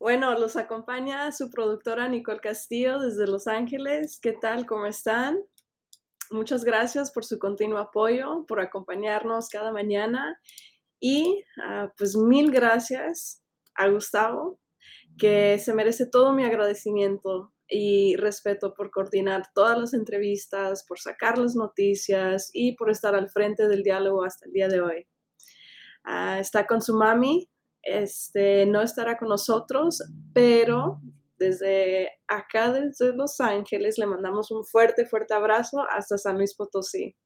Bueno, los acompaña su productora Nicole Castillo desde Los Ángeles. ¿Qué tal? ¿Cómo están? Muchas gracias por su continuo apoyo, por acompañarnos cada mañana y ah, pues mil gracias a Gustavo, que se merece todo mi agradecimiento y respeto por coordinar todas las entrevistas, por sacar las noticias y por estar al frente del diálogo hasta el día de hoy. Ah, está con su mami, este, no estará con nosotros, pero desde acá, desde Los Ángeles, le mandamos un fuerte, fuerte abrazo hasta San Luis Potosí.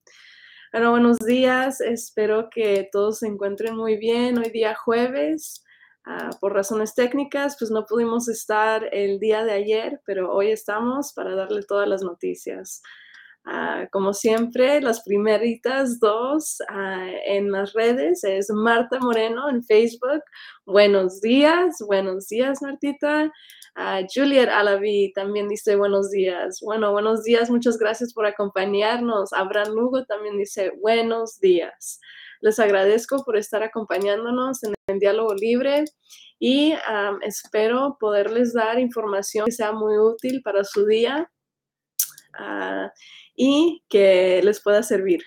Bueno, buenos días, espero que todos se encuentren muy bien. Hoy día jueves, ah, por razones técnicas, pues no pudimos estar el día de ayer, pero hoy estamos para darle todas las noticias. Ah, como siempre, las primeritas dos ah, en las redes es Marta Moreno en Facebook. Buenos días, buenos días, Martita. Uh, Juliet Alavi también dice buenos días. Bueno, buenos días, muchas gracias por acompañarnos. Abraham Lugo también dice buenos días. Les agradezco por estar acompañándonos en el diálogo libre y espero poderles dar información que sea muy útil para su día. Y que les pueda servir.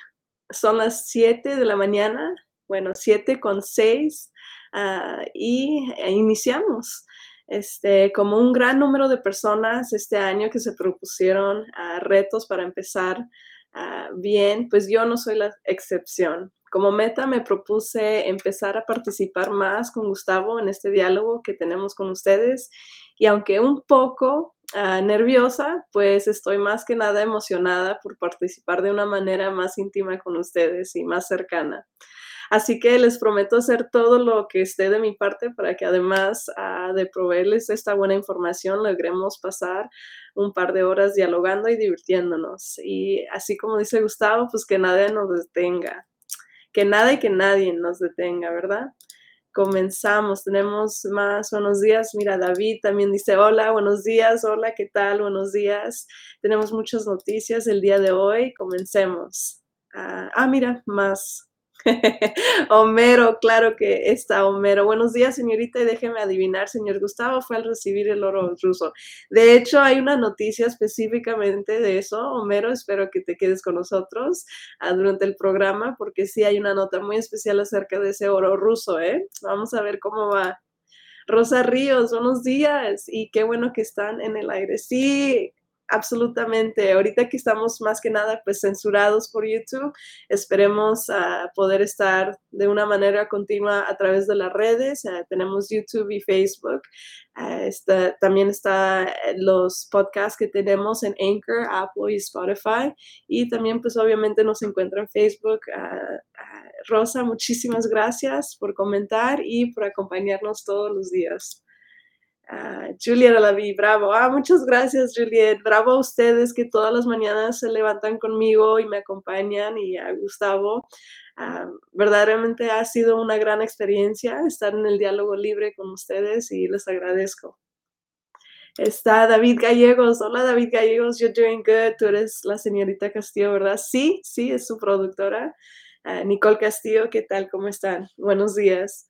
Son las 7 de la mañana, bueno, 7 con 6 ah, y iniciamos. Este, como un gran número de personas este año que se propusieron uh, retos para empezar uh, bien, pues yo no soy la excepción. Como meta me propuse empezar a participar más con Gustavo en este diálogo que tenemos con ustedes y aunque un poco Ah, nerviosa, pues estoy más que nada emocionada por participar de una manera más íntima con ustedes y más cercana. Así que les prometo hacer todo lo que esté de mi parte para que además ah, de proveerles esta buena información, logremos pasar un par de horas dialogando y divirtiéndonos. Y así como dice Gustavo, pues que nadie nos detenga, que nada y que nadie nos detenga, ¿verdad? Comenzamos. Tenemos más buenos días. Mira, David también dice hola, buenos días, hola, ¿qué tal? Buenos días. Tenemos muchas noticias el día de hoy. Comencemos. ah, ah mira, más Homero, claro que está Homero. Buenos días, señorita, y déjeme adivinar, señor Gustavo fue al recibir el oro ruso. De hecho, hay una noticia específicamente de eso, Homero, espero que te quedes con nosotros ah, durante el programa, porque sí hay una nota muy especial acerca de ese oro ruso, ¿eh? Vamos a ver cómo va. Rosa Ríos, buenos días y qué bueno que están en el aire. Sí, absolutamente. Ahorita que estamos más que nada pues censurados por YouTube, esperemos uh, poder estar de una manera continua a través de las redes. Uh, tenemos YouTube y Facebook. Uh, está, también está los podcasts que tenemos en Anchor, Apple y Spotify. Y también pues obviamente nos encuentra en Facebook. Rosa, muchísimas gracias por comentar y por acompañarnos todos los días. Uh, Juliet Alaví, bravo. Ah, muchas gracias, Juliet. Bravo a ustedes que todas las mañanas se levantan conmigo y me acompañan y a Gustavo. Ah, verdaderamente ha sido una gran experiencia estar en el diálogo libre con ustedes y les agradezco. Está David Gallegos. Hola, David Gallegos. You're doing good. Tú eres la señorita Castillo, ¿verdad? Sí, sí, es su productora. Ah, Nicole Castillo, ¿qué tal? ¿Cómo están? Buenos días.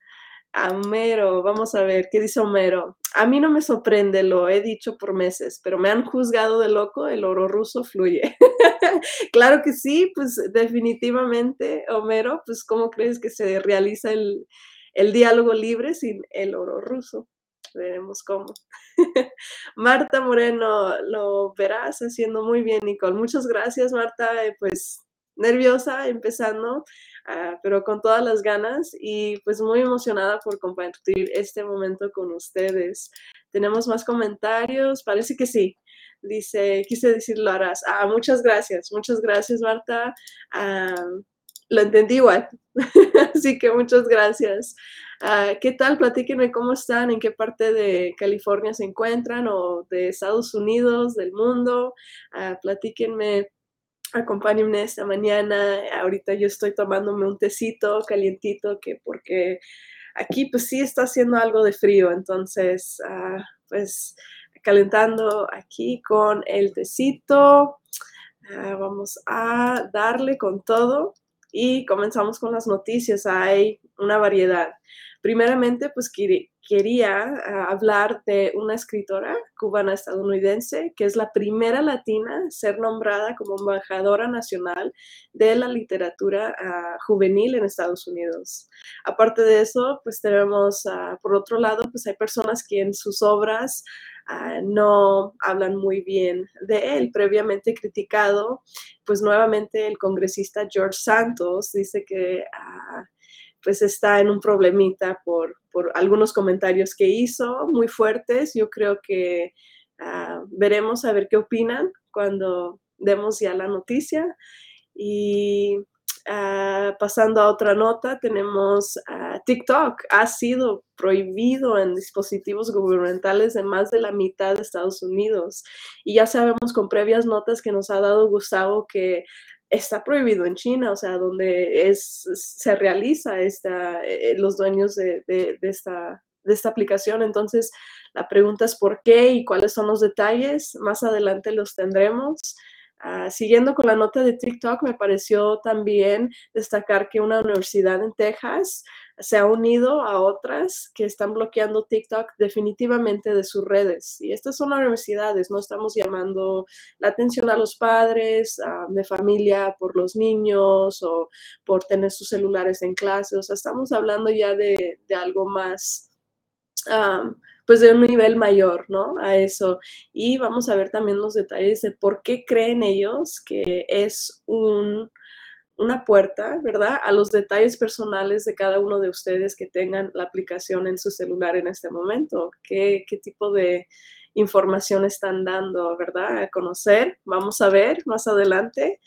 Homero, vamos a ver, ¿qué dice Homero? A mí no me sorprende, lo he dicho por meses, pero me han juzgado de loco, el oro ruso fluye. claro que sí, pues definitivamente, Homero, pues ¿cómo crees que se realiza el, el diálogo libre sin el oro ruso? Veremos cómo. Marta Moreno, lo verás haciendo muy bien, Nicole. Muchas gracias, Marta. Eh, pues nerviosa empezando, ah, pero con todas las ganas y pues muy emocionada por compartir este momento con ustedes. Tenemos más comentarios, parece que sí. Dice, quise decirlo, harás. Ah, muchas gracias, muchas gracias, Marta. Ah, lo entendí igual. Así que muchas gracias. Ah, ¿Qué tal? Platíquenme cómo están, en qué parte de California se encuentran o de Estados Unidos, del mundo. Platíquenme, acompáñenme esta mañana. Ahorita yo estoy tomándome un tecito calientito que porque aquí pues sí está haciendo algo de frío, entonces uh, pues calentando aquí con el tecito. vamos a darle con todo y comenzamos con las noticias. Hay una variedad. Primeramente, pues quería ah, hablar de una escritora cubana estadounidense que es la primera latina ser nombrada como embajadora nacional de la literatura ah, juvenil en Estados Unidos. Aparte de eso, pues tenemos, ah, por otro lado, pues hay personas que en sus obras no hablan muy bien de él, previamente criticado, pues nuevamente el congresista George Santos dice que pues está en un problemita por, algunos comentarios que hizo muy fuertes. Yo creo que ah, veremos a ver qué opinan cuando demos ya la noticia. Y ah, pasando a otra nota, tenemos uh, TikTok. Ha sido prohibido en dispositivos gubernamentales de más de la mitad de Estados Unidos. Y ya sabemos con previas notas que nos ha dado Gustavo que está prohibido en China, o sea, donde es, se realiza esta, eh, los dueños de, esta, de esta aplicación. Entonces, la pregunta es por qué y cuáles son los detalles. Más adelante los tendremos. Ah, siguiendo con la nota de TikTok, me pareció también destacar que una universidad en Texas se ha unido a otras que están bloqueando TikTok definitivamente de sus redes. Y estas son universidades, no estamos llamando la atención a los padres de familia por los niños o por tener sus celulares en clase. O sea, estamos hablando ya de, algo más. Ah, pues de un nivel mayor, ¿no? A eso. Y vamos a ver también los detalles de por qué creen ellos que es un, una puerta, ¿verdad? A los detalles personales de cada uno de ustedes que tengan la aplicación en su celular en este momento. ¿Qué, qué tipo de información están dando, ¿verdad? A conocer. Vamos a ver más adelante.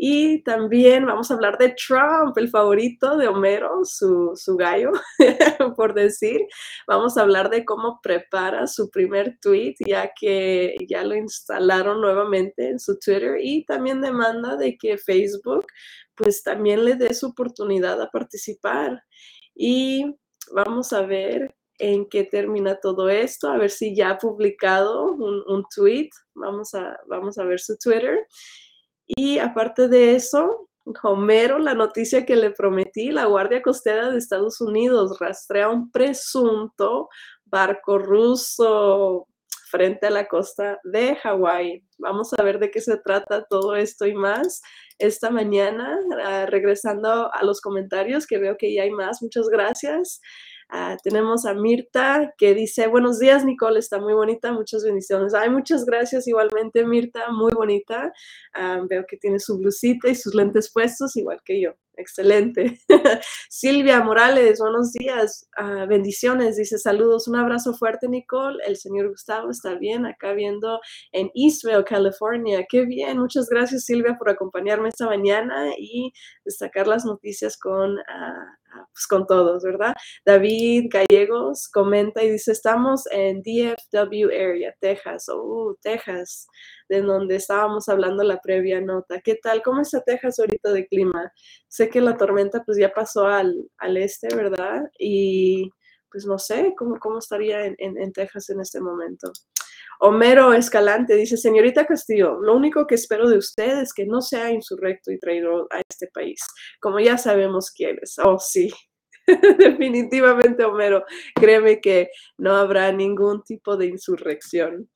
Y también vamos a hablar de Trump, el favorito de Homero, su, su gallo, por decir. Vamos a hablar de cómo prepara su primer tweet, ya que ya lo instalaron nuevamente en su Twitter. Y también demanda de que Facebook, pues también le dé su oportunidad a participar. Y vamos a ver en qué termina todo esto, a ver si ya ha publicado un, un tweet. Vamos a, vamos a ver su Twitter. Y aparte de eso, Homero, la noticia que le prometí, la Guardia Costera de Estados Unidos rastrea un presunto barco ruso frente a la costa de Hawái. Vamos a ver de qué se trata todo esto y más esta mañana, ah, regresando a los comentarios, que veo que ya hay más. Muchas gracias. Ah, tenemos a Mirta que dice, buenos días Nicole, está muy bonita, muchas bendiciones. Ay, muchas gracias igualmente Mirta, muy bonita. Ah, veo que tiene su blusita y sus lentes puestos, igual que yo. Excelente. Silvia Morales, buenos días, ah, bendiciones. Dice saludos, un abrazo fuerte, Nicole. El señor Gustavo está bien acá viendo en Eastville, California. Qué bien, muchas gracias, Silvia, por acompañarme esta mañana y destacar las noticias con pues con todos, ¿verdad? David Gallegos comenta y dice, estamos en DFW area, Texas, oh, Texas, de donde estábamos hablando la previa nota. ¿Qué tal? ¿Cómo está Texas ahorita de clima? Sé que la tormenta pues ya pasó al, al este, ¿verdad? Y pues no sé cómo, cómo estaría en, en Texas en este momento. Homero Escalante dice, señorita Castillo, lo único que espero de usted es que no sea insurrecto y traidor a este país, como ya sabemos quién es. Oh, sí, definitivamente Homero, créeme que no habrá ningún tipo de insurrección.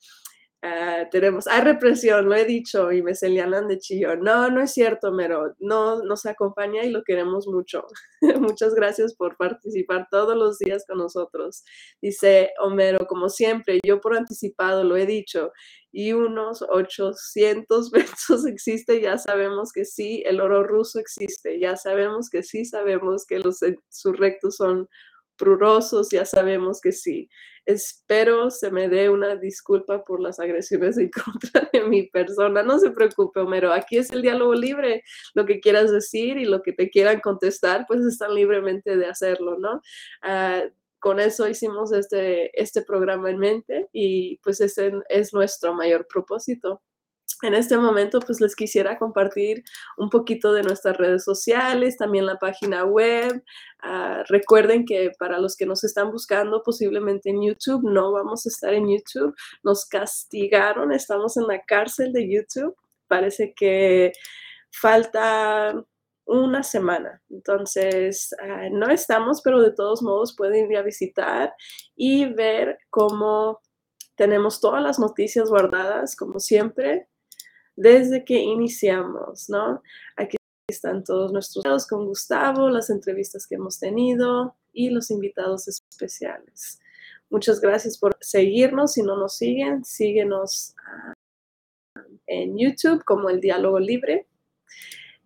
Ah, tenemos, hay represión, lo he dicho y me señalan de chillo. No, no es cierto, Mero, no nos acompaña y lo queremos mucho. Muchas gracias por participar todos los días con nosotros. Dice Homero, como siempre, yo por anticipado lo he dicho y unos 800 pesos existe, ya sabemos que sí, el oro ruso existe, ya sabemos que sí, sabemos que los insurrectos son prurosos, ya sabemos que sí. Espero se me dé una disculpa por las agresiones en contra de mi persona. No se preocupe, Homero, aquí es el diálogo libre. Lo que quieras decir y lo que te quieran contestar, pues están libremente de hacerlo, ¿no? Ah, con eso hicimos este, este programa en mente y pues ese es nuestro mayor propósito en este momento pues les quisiera compartir un poquito de nuestras redes sociales, también la página web. Ah, recuerden que para los que nos están buscando posiblemente en YouTube, no vamos a estar en YouTube. Nos castigaron, estamos en la cárcel de YouTube. Parece que falta una semana. Entonces, ah, no estamos, pero de todos modos pueden ir a visitar y ver cómo tenemos todas las noticias guardadas, como siempre, desde que iniciamos, ¿no? Aquí están todos nuestros videos con Gustavo, las entrevistas que hemos tenido y los invitados especiales. Muchas gracias por seguirnos. Si no nos siguen, síguenos ah, en YouTube como El Diálogo Libre.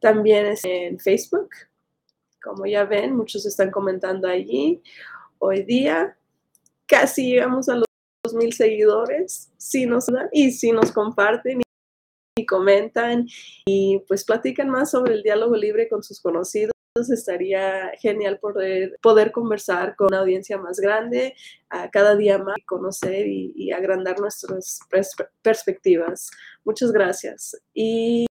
También es en Facebook. Como ya ven, muchos están comentando allí. Hoy día casi llegamos a los mil seguidores. Si nos dan y si nos comparten y comentan y pues platican más sobre el diálogo libre con sus conocidos. Estaría genial poder, poder conversar con una audiencia más grande, a cada día más conocer y, agrandar nuestras perspectivas. Muchas gracias. Y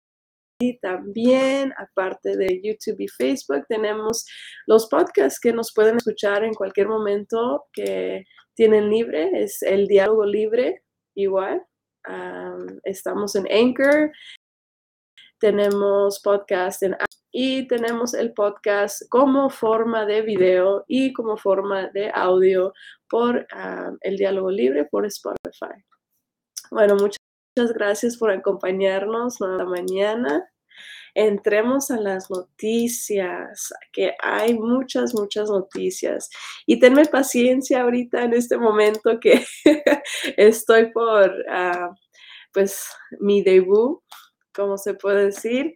y también, aparte de YouTube y Facebook, tenemos los podcasts que nos pueden escuchar en cualquier momento que tienen libre. Es el diálogo libre igual estamos en Anchor, tenemos podcast en y tenemos el podcast como forma de video y como forma de audio por el diálogo libre por Spotify. Bueno, muchas, gracias por acompañarnos esta mañana. Entremos a las noticias, que hay muchas, muchas noticias. Y tenme paciencia ahorita en este momento que estoy por, ah, pues, mi debut, como se puede decir.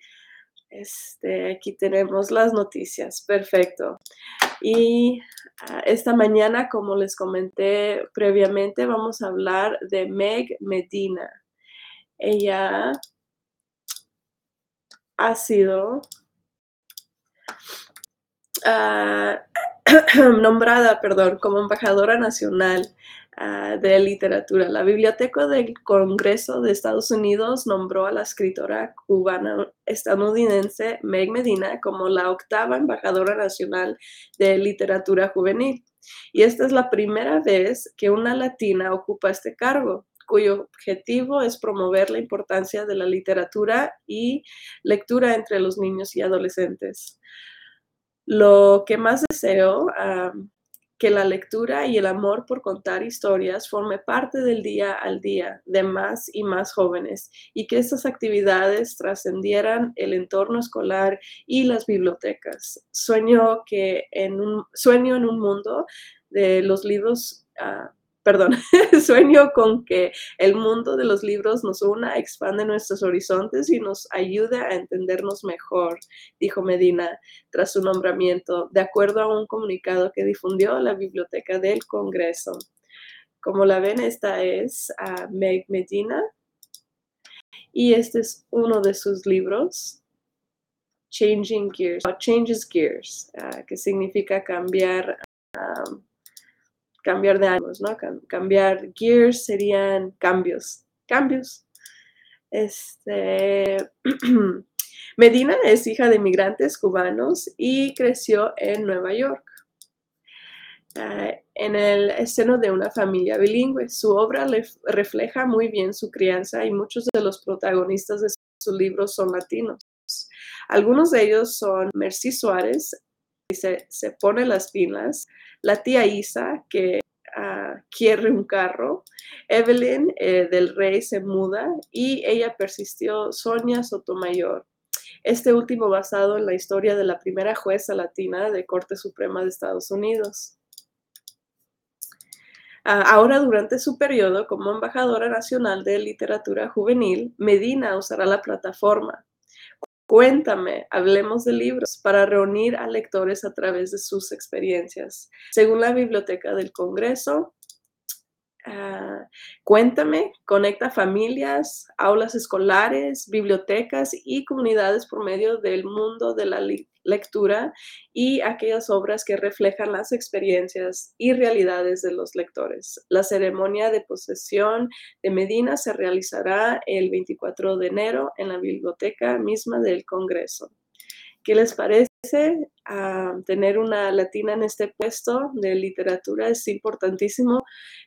Este, aquí tenemos las noticias, perfecto. Y ah, esta mañana, como les comenté previamente, vamos a hablar de Meg Medina. Ella ha sido ah, nombrada, perdón, como embajadora nacional ah, de literatura. La Biblioteca del Congreso de Estados Unidos nombró a la escritora cubana estadounidense Meg Medina como la octava embajadora nacional de literatura juvenil. Y esta es la primera vez que una latina ocupa este cargo cuyo objetivo es promover la importancia de la literatura y lectura entre los niños y adolescentes. Lo que más deseo, que la lectura y el amor por contar historias forme parte del día al día de más y más jóvenes y que estas actividades trascendieran el entorno escolar y las bibliotecas. Sueño, que en un, sueño en un mundo de los libros ah, perdón, sueño con que el mundo de los libros nos una, expande nuestros horizontes y nos ayude a entendernos mejor, dijo Medina tras su nombramiento, de acuerdo a un comunicado que difundió la Biblioteca del Congreso. Como la ven, esta es a Meg Medina y este es uno de sus libros, Changing Gears, Changes Gears, ah, que significa cambiar cambiar de años, ¿no? Cambiar gears serían cambios, cambios. Este, Medina es hija de inmigrantes cubanos y creció en Nueva York. Ah, en el seno de una familia bilingüe. Su obra refleja muy bien su crianza y muchos de los protagonistas de sus libros son latinos. Algunos de ellos son Mercy Suárez, se, se pone las pilas, la tía Isa, que uh, quiere un carro, Evelyn eh, del Rey se muda y ella persistió Sonia Sotomayor. Este último basado en la historia de la primera jueza latina de Corte Suprema de Estados Unidos. Ah, ahora, durante su periodo como embajadora nacional de literatura juvenil, Medina usará la plataforma Cuéntame, hablemos de libros para reunir a lectores a través de sus experiencias. Según la Biblioteca del Congreso, Ah, cuéntame, conecta familias, aulas escolares, bibliotecas y comunidades por medio del mundo de la lectura y aquellas obras que reflejan las experiencias y realidades de los lectores. La ceremonia de posesión de Medina se realizará el 24 de enero en la biblioteca misma del Congreso. ¿Qué les parece? Ah, tener una latina en este puesto de literatura es importantísimo.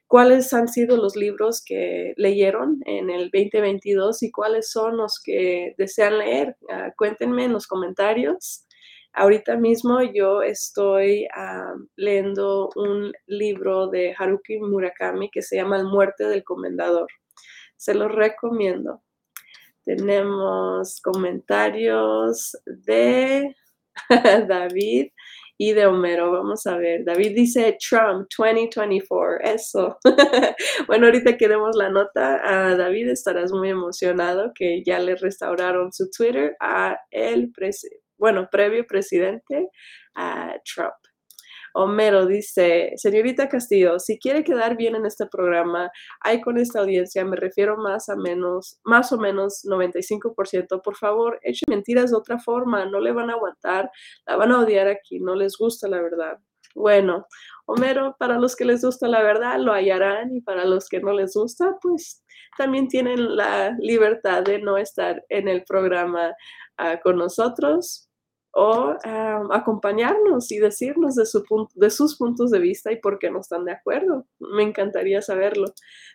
¿Cuáles han sido los libros que leyeron en el 2022 y cuáles son los que desean leer? Ah, cuéntenme en los comentarios. Ahorita mismo yo estoy ah, leyendo un libro de Haruki Murakami que se llama El muerte del comendador. Se los recomiendo. Tenemos comentarios de David y de Homero. Vamos a ver. David dice Trump 2024. Eso. bueno, ahorita queremos la nota. A David estarás muy emocionado que ya le restauraron su Twitter a el, bueno, previo presidente a Trump. Homero dice, señorita Castillo, si quiere quedar bien en este programa, hay con esta audiencia, me refiero más a menos, más o menos 95%, por favor, eche mentiras de otra forma, no le van a aguantar, la van a odiar aquí, no les gusta la verdad. Bueno, Homero, para los que les gusta la verdad, lo hallarán y para los que no les gusta, pues también tienen la libertad de no estar en el programa ah, con nosotros o acompañarnos y decirnos de, su de sus puntos de vista y por qué no están de acuerdo. Me encantaría saberlo.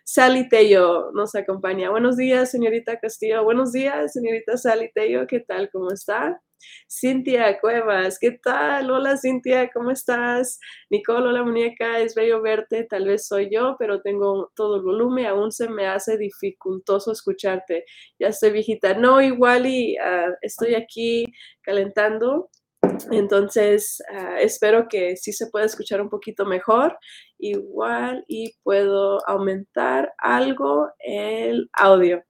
Sally Tello nos acompaña. Buenos días, señorita Castillo. Buenos días, señorita Sally Tello. ¿Qué tal? ¿Cómo está? Cintia Cuevas, ¿qué tal? Hola Cintia, ¿cómo estás? Nicole, hola muñeca, es bello verte, tal vez soy yo, pero tengo todo el volumen, aún se me hace dificultoso escucharte. Ya estoy viejita. No, igual y ah, estoy aquí calentando, entonces ah, espero que sí se pueda escuchar un poquito mejor. Igual y puedo aumentar algo el audio.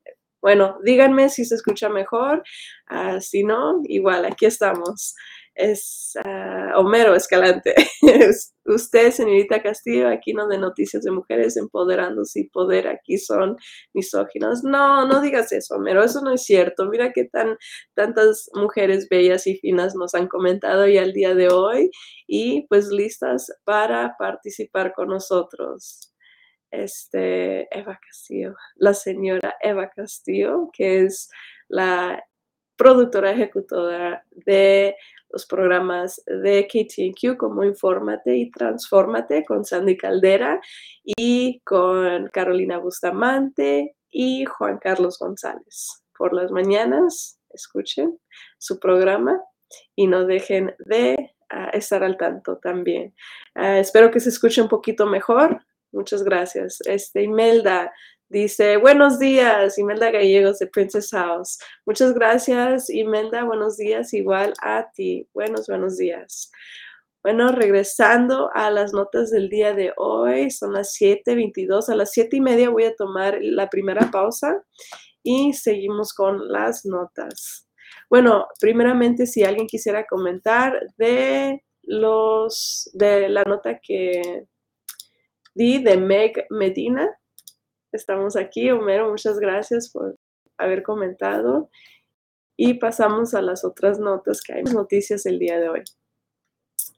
Bueno, díganme si se escucha mejor, ah, si no, igual, aquí estamos. Es ah, Homero Escalante. Usted, señorita Castillo, aquí no de noticias de mujeres empoderándose y poder, aquí son misóginos. No, no digas eso, Homero, eso no es cierto. Mira qué tan tantas mujeres bellas y finas nos han comentado ya el día de hoy y pues listas para participar con nosotros este, Eva Castillo, la señora Eva Castillo, que es la productora ejecutora de los programas de KTNQ como Infórmate y Transfórmate con Sandy Caldera y con Carolina Bustamante y Juan Carlos González. Por las mañanas, escuchen su programa y no dejen de ah, estar al tanto también. Ah, espero que se escuche un poquito mejor. Muchas gracias. Este, Imelda dice, buenos días, Imelda Gallegos de Princess House. Muchas gracias, Imelda. Buenos días, igual a ti. Buenos, buenos días. Bueno, regresando a las notas del día de hoy, son las 7.22. A las 7 y media voy a tomar la primera pausa y seguimos con las notas. Bueno, primeramente, si alguien quisiera comentar de los, de la nota que De Meg Medina. Estamos aquí, Homero, muchas gracias por haber comentado. Y pasamos a las otras notas que hay noticias el día de hoy.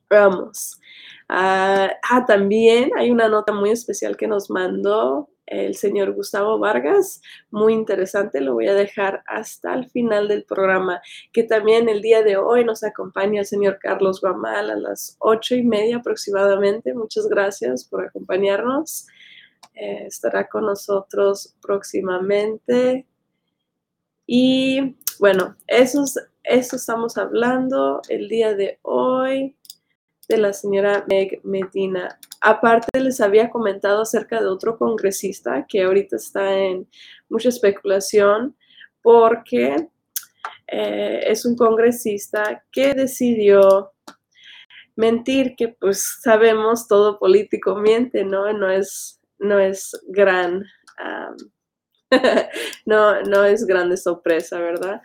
Vamos. ah, ah también hay una nota muy especial que nos mandó el señor Gustavo Vargas, muy interesante, lo voy a dejar hasta el final del programa, que también el día de hoy nos acompaña el señor Carlos Guamal a las ocho y media aproximadamente. Muchas gracias por acompañarnos. Eh, estará con nosotros próximamente. Y bueno, eso, eso estamos hablando el día de hoy de la señora Meg Medina. Aparte, les había comentado acerca de otro congresista que ahorita está en mucha especulación porque eh, es un congresista que decidió mentir, que pues sabemos todo político miente, ¿no? No es, no es gran, no, no es grande sorpresa, ¿verdad?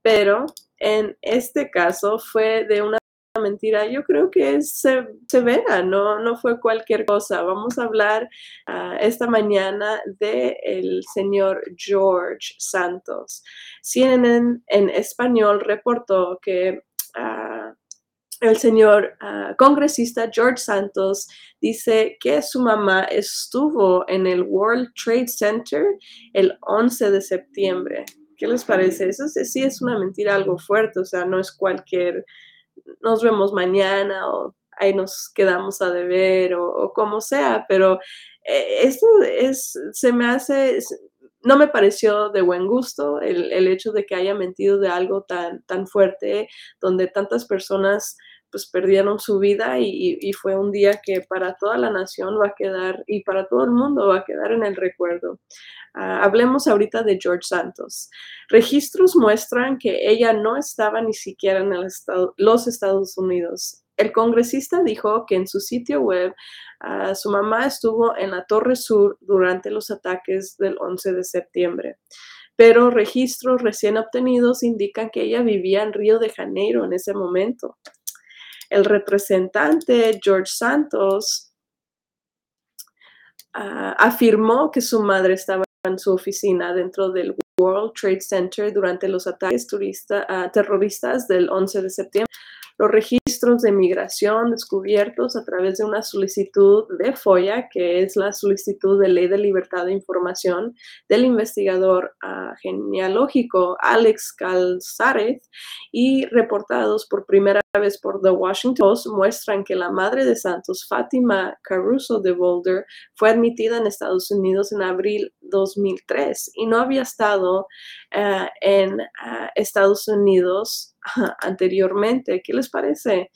Pero en este caso fue de una mentira, yo creo que es severa, no, no fue cualquier cosa. Vamos a hablar ah, esta mañana del el señor George Santos. CNN en español reportó que ah, el señor ah, congresista George Santos dice que su mamá estuvo en el World Trade Center el 11 de septiembre. ¿Qué les parece? Eso sí es una mentira algo fuerte, o sea, no es cualquier nos vemos mañana o ahí nos quedamos a deber o, como sea, pero eh, esto es, se me hace, no me pareció de buen gusto el, hecho de que haya mentido de algo tan, tan fuerte, donde tantas personas pues perdieron su vida y, fue un día que para toda la nación va a quedar y para todo el mundo va a quedar en el recuerdo. Ah, hablemos ahorita de George Santos. Registros muestran que ella no estaba ni siquiera en los Estados Unidos. El congresista dijo que en su sitio web ah, su mamá estuvo en la Torre Sur durante los ataques del 11 de septiembre pero registros recién obtenidos indican que ella vivía en Río de Janeiro en ese momento. El representante George Santos ah, afirmó que su madre estaba en su oficina dentro del World Trade Center durante los ataques ah, terroristas del 11 de septiembre. Los registros de migración descubiertos a través de una solicitud de FOIA, que es la solicitud de ley de libertad de información del investigador uh, genealógico Alex Calzárez y reportados por primera vez por The Washington Post muestran que la madre de Santos, Fátima Caruso de Boulder, fue admitida en Estados Unidos en abril 2003 y no había estado uh, en uh, Estados Unidos anteriormente. ¿Qué les parece?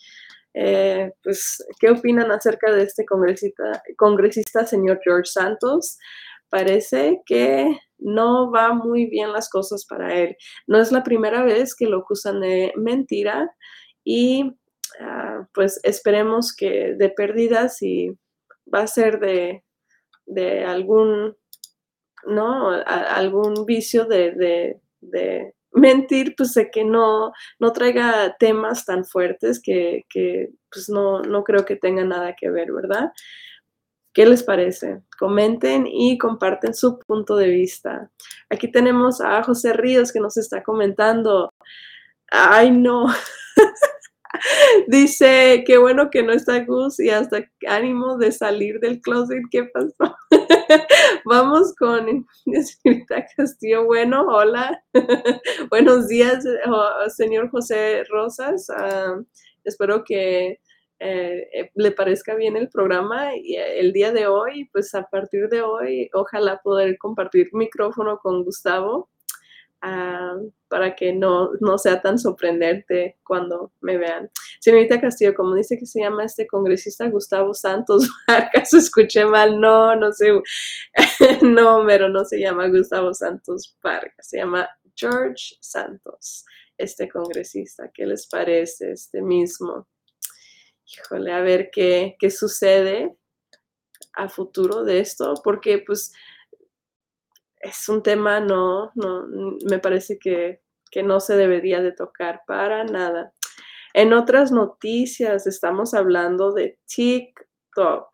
Eh, pues, ¿qué opinan acerca de este congresista, congresista, señor George Santos? Parece que no va muy bien las cosas para él. No es la primera vez que lo acusan de mentira y ah, pues esperemos que de pérdidas y va a ser de, de algún, ¿no? algún vicio de, de mentir, pues de que no, no traiga temas tan fuertes que, pues no, no creo que tenga nada que ver, ¿verdad? ¿Qué les parece? Comenten y comparten su punto de vista. Aquí tenemos a José Ríos que nos está comentando. Ay, no. Dice, qué bueno que no está Gus y hasta ánimo de salir del closet. ¿Qué pasó? Vamos con señorita Castillo. Bueno, hola. Buenos días, señor José Rosas. Ah, espero que eh, eh, le parezca bien el programa y eh, el día de hoy, pues a partir de hoy, ojalá poder compartir micrófono con Gustavo Ah, para que no, no, sea tan sorprendente cuando me vean. Señorita Castillo, como dice que se llama este congresista Gustavo Santos ¿acaso escuché mal? No, no sé. no, pero no se llama Gustavo Santos Vargas, se llama George Santos, este congresista. ¿Qué les parece este mismo? Híjole, a ver qué, qué sucede a futuro de esto, porque pues es un tema, no, no, me parece que, no se debería de tocar para nada. En otras noticias estamos hablando de TikTok.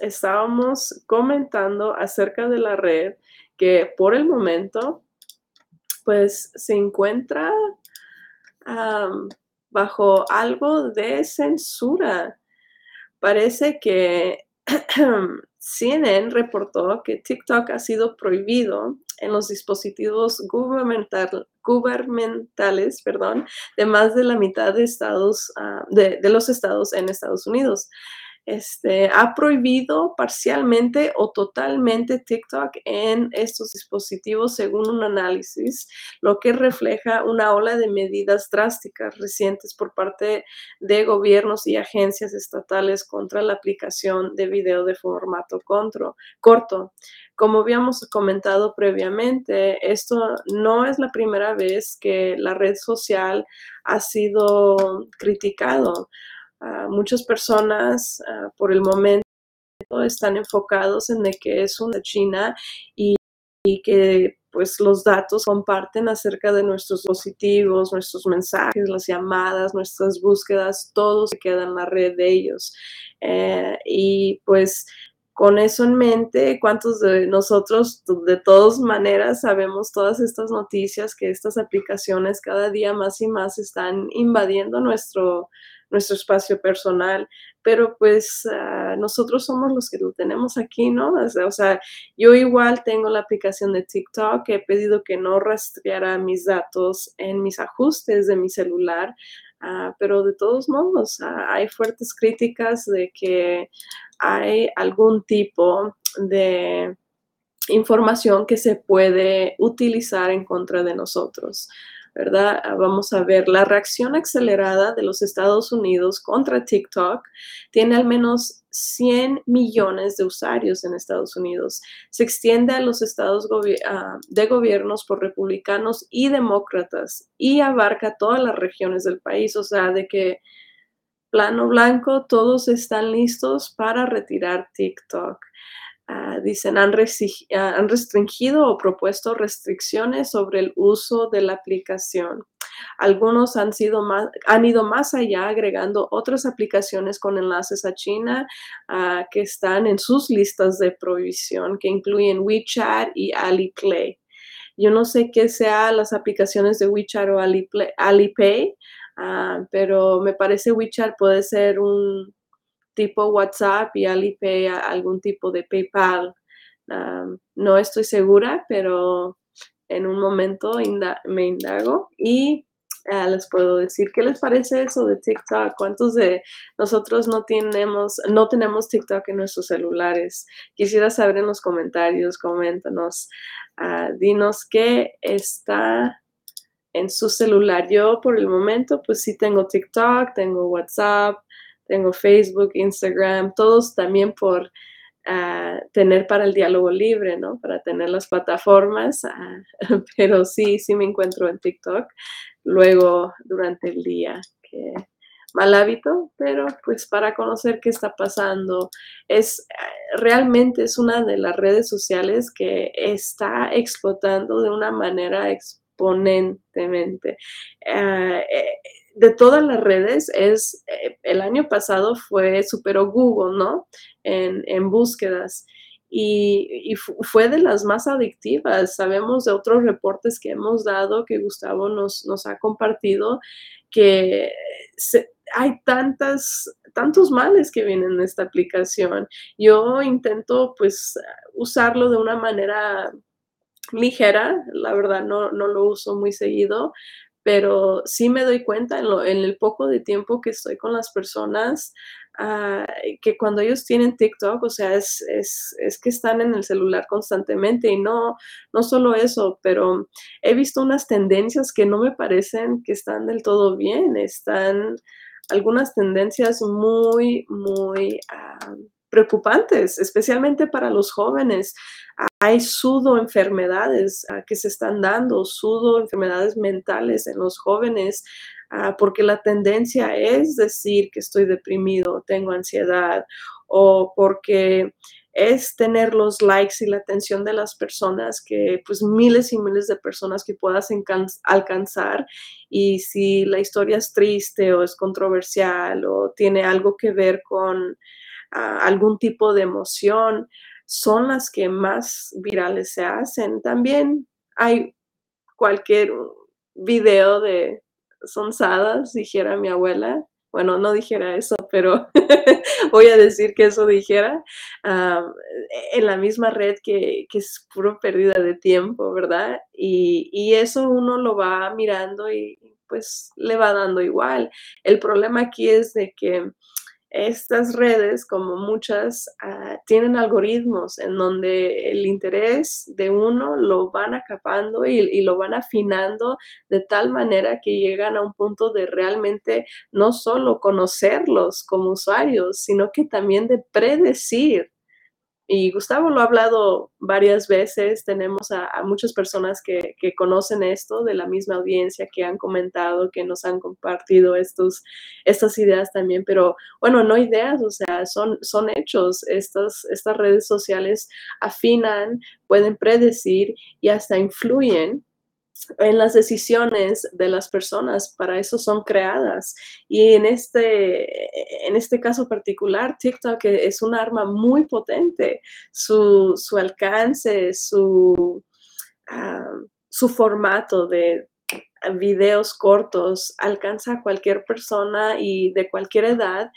Estábamos comentando acerca de la red que por el momento pues se encuentra bajo algo de censura. Parece que CNN reportó que TikTok ha sido prohibido en los dispositivos gubernamentales perdón, de más de la mitad de, estados, ah, de los estados en Estados Unidos este, ha prohibido parcialmente o totalmente TikTok en estos dispositivos según un análisis, lo que refleja una ola de medidas drásticas recientes por parte de gobiernos y agencias estatales contra la aplicación de video de formato corto. Como habíamos comentado previamente, esto no es la primera vez que la red social ha sido criticado muchas personas por el momento están enfocados en de que es una China y, que pues los datos comparten acerca de nuestros dispositivos, nuestros mensajes, las llamadas, nuestras búsquedas, todo se queda en la red de ellos. Eh, y pues con eso en mente, ¿cuántos de nosotros de todas maneras sabemos todas estas noticias que estas aplicaciones cada día más y más están invadiendo nuestro, nuestro espacio personal? Pero pues ah, nosotros somos los que lo tenemos aquí, ¿no? O sea, yo igual tengo la aplicación de TikTok, he pedido que no rastreara mis datos en mis ajustes de mi celular, ah, pero de todos modos ah, hay fuertes críticas de que hay algún tipo de información que se puede utilizar en contra de nosotros. ¿Verdad? Vamos a ver, la reacción acelerada de los Estados Unidos contra TikTok tiene al menos 100 millones de usuarios en Estados Unidos. Se extiende a los estados ah, de gobiernos por republicanos y demócratas y abarca todas las regiones del país, o sea, de que plano blanco, todos están listos para retirar TikTok. Ah, dicen, han, ah, han, restringido o propuesto restricciones sobre el uso de la aplicación. Algunos han, ido más allá agregando otras aplicaciones con enlaces a China ah, que están en sus listas de prohibición, que incluyen WeChat y Alipay. Yo no sé qué sean las aplicaciones de WeChat o Alipay, Ah, pero me parece WeChat puede ser un tipo WhatsApp y Alipay algún tipo de PayPal. Ah, no estoy segura, pero en un momento me indago y ah, les puedo decir qué les parece eso de TikTok. ¿Cuántos de nosotros no tenemos, no tenemos TikTok en nuestros celulares? Quisiera saber en los comentarios, coméntanos, dinos qué está en su celular. Yo por el momento pues sí tengo TikTok, tengo WhatsApp, tengo Facebook, Instagram, todos también por ah, tener para el diálogo libre, ¿no? Para tener las plataformas, ah, pero sí, sí me encuentro en TikTok luego durante el día. Mal hábito, pero pues para conocer qué está pasando. Es realmente es una de las redes sociales que está explotando de una manera exponentemente. Ah, eh, de todas las redes, es, eh, el año pasado fue, superó Google, ¿no? En, búsquedas. Y, fue de las más adictivas. Sabemos de otros reportes que hemos dado, que Gustavo nos, nos ha compartido, que hay tantas, tantos males que vienen en esta aplicación. Yo intento pues usarlo de una manera ligera, la verdad no, no lo uso muy seguido, pero sí me doy cuenta en, lo, en, el poco de tiempo que estoy con las personas, ah, que cuando ellos tienen TikTok, o sea, es, es, es, que están en el celular constantemente y no, no solo eso, pero he visto unas tendencias que no me parecen que están del todo bien, están algunas tendencias muy, muy... Ah, preocupantes, especialmente para los jóvenes. Hay sudo enfermedades ah, que se están dando, sudo enfermedades mentales en los jóvenes, ah, porque la tendencia es decir que estoy deprimido, tengo ansiedad, o porque es tener los likes y la atención de las personas, que pues miles y miles de personas que puedas alcanzar. Y si la historia es triste o es controversial o tiene algo que ver con algún tipo de emoción, son las que más virales se hacen. También hay cualquier video de sonsadas, dijera mi abuela. Bueno, no dijera eso, pero voy a decir que eso dijera en la misma red que, es puro pérdida de tiempo, ¿verdad? Y, y eso uno lo va mirando y pues le va dando igual. El problema aquí es de que estas redes, como muchas, ah, tienen algoritmos en donde el interés de uno lo van acapando y, lo van afinando de tal manera que llegan a un punto de realmente no solo conocerlos como usuarios, sino que también de predecir y Gustavo lo ha hablado varias veces, tenemos a, muchas personas que, conocen esto de la misma audiencia, que han comentado, que nos han compartido estos, estas ideas también, pero bueno, no ideas, o sea, son, son hechos. Estas, estas redes sociales afinan, pueden predecir y hasta influyen en las decisiones de las personas, para eso son creadas. Y en este, en este caso particular, TikTok es un arma muy potente. Su, alcance, su, ah, su formato de videos cortos alcanza a cualquier persona y de cualquier edad.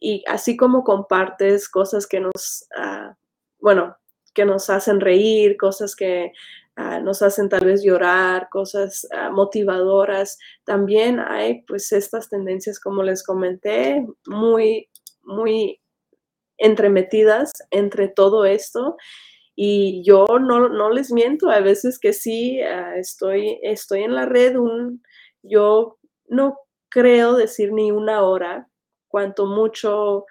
Y así como compartes cosas que nos, ah, bueno, que nos hacen reír, cosas que Ah, nos hacen tal vez llorar, cosas ah, motivadoras. También hay pues estas tendencias, como les comenté, muy, muy entremetidas entre todo esto. Y yo no, no les miento, a veces que sí, ah, estoy, estoy en la red, un, yo no creo decir ni una hora, cuanto mucho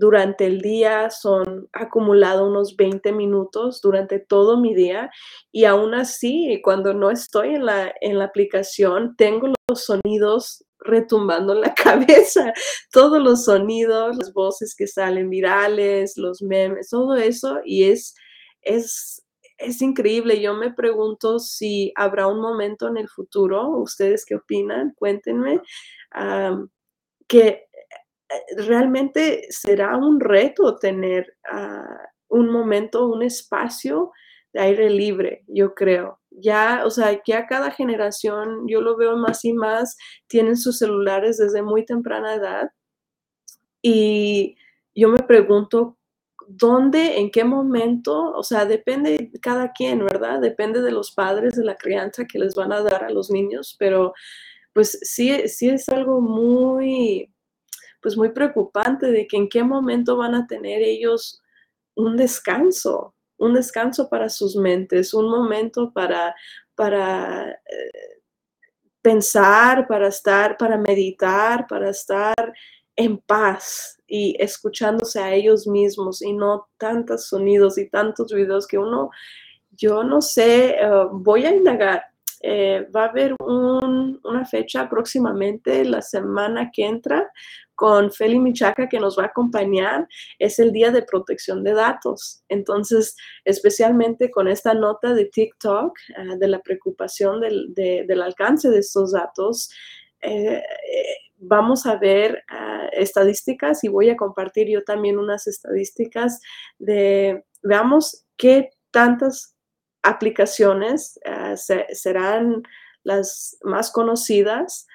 durante el día son acumulado unos 20 minutos durante todo mi día y aún así cuando no estoy en la, en la aplicación tengo los sonidos retumbando en la cabeza, todos los sonidos, las voces que salen virales, los memes, todo eso y es, es, es increíble. Yo me pregunto si habrá un momento en el futuro, ustedes qué opinan, cuéntenme, que realmente será un reto tener ah, un momento, un espacio de aire libre, yo creo. Ya, o sea, ya cada generación, yo lo veo más y más, tienen sus celulares desde muy temprana edad. Y yo me pregunto, ¿dónde, en qué momento? O sea, depende de cada quien, ¿verdad? Depende de los padres, de la crianza que les van a dar a los niños, pero pues sí, sí es algo muy, pues muy preocupante de que en qué momento van a tener ellos un descanso, un descanso para sus mentes, un momento para, para eh, pensar, para estar, para meditar, para estar en paz y escuchándose a ellos mismos y no tantos sonidos y tantos videos que uno, yo no sé, eh, voy a indagar. Eh, va a haber una fecha próximamente, la semana que entra, con Feli Michaca que nos va a acompañar es el Día de Protección de Datos. Entonces, especialmente con esta nota de TikTok, ah, de la preocupación del, alcance de estos datos, eh, vamos a ver ah, estadísticas y voy a compartir yo también unas estadísticas de, veamos qué tantas aplicaciones ah, serán las más conocidas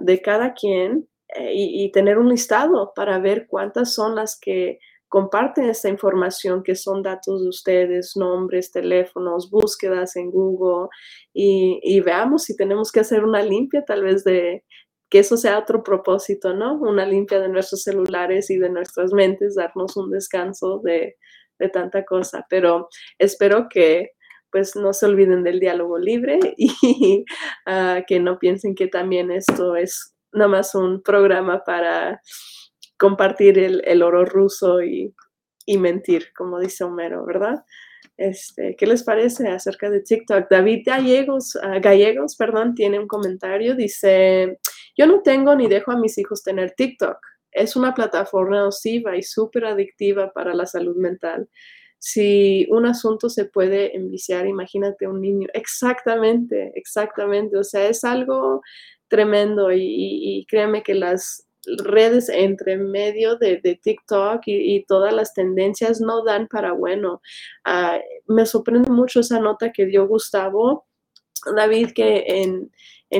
de cada quien eh, y, tener un listado para ver cuántas son las que comparten esta información, que son datos de ustedes, nombres, teléfonos, búsquedas en Google, y, veamos si tenemos que hacer una limpia tal vez de que eso sea otro propósito, ¿no? Una limpia de nuestros celulares y de nuestras mentes, darnos un descanso de, tanta cosa. Pero espero que pues no se olviden del diálogo libre y ah, que no piensen que también esto es nada más un programa para compartir el, oro ruso y, mentir, como dice Homero, ¿verdad? Este, ¿Qué les parece acerca de TikTok? David Gallegos, ah, Gallegos perdón, tiene un comentario, dice, yo no tengo ni dejo a mis hijos tener TikTok. Es una plataforma nociva y súper adictiva para la salud mental. Si un asunto se puede enviciar, imagínate un niño. Exactamente, exactamente. O sea, es algo tremendo y, créeme que las redes entre medio de, TikTok y, todas las tendencias no dan para bueno. Ah, me sorprende mucho esa nota que dio Gustavo, David, que en,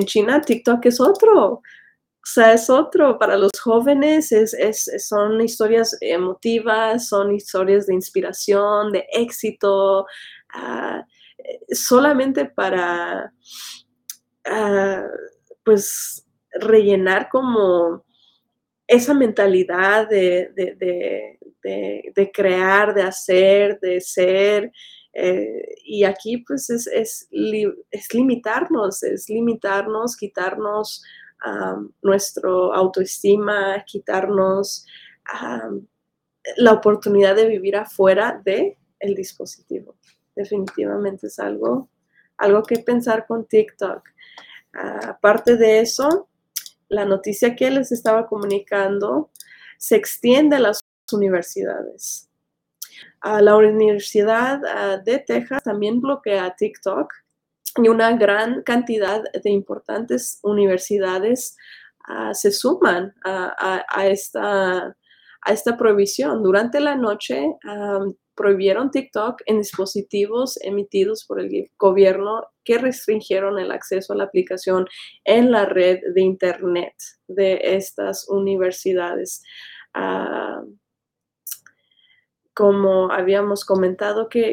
China TikTok es otro. O sea, es otro. Para los jóvenes es, son historias emotivas, son historias de inspiración, de éxito, ah, solamente para... Ah, pues rellenar como esa mentalidad de, crear, de hacer, de ser. Eh, y aquí pues es, es, limitarnos, es limitarnos, quitarnos nuestro autoestima, quitarnos la oportunidad de vivir afuera de el dispositivo. Definitivamente es algo, algo que pensar con TikTok. aparte de eso, la noticia que les estaba comunicando se extiende a las universidades. la Universidad de Texas también bloquea TikTok y una gran cantidad de importantes universidades ah, se suman a, esta, a esta prohibición. Durante la noche prohibieron TikTok en dispositivos emitidos por el gobierno que restringieron el acceso a la aplicación en la red de Internet de estas universidades. Ah, como habíamos comentado, ¿qué,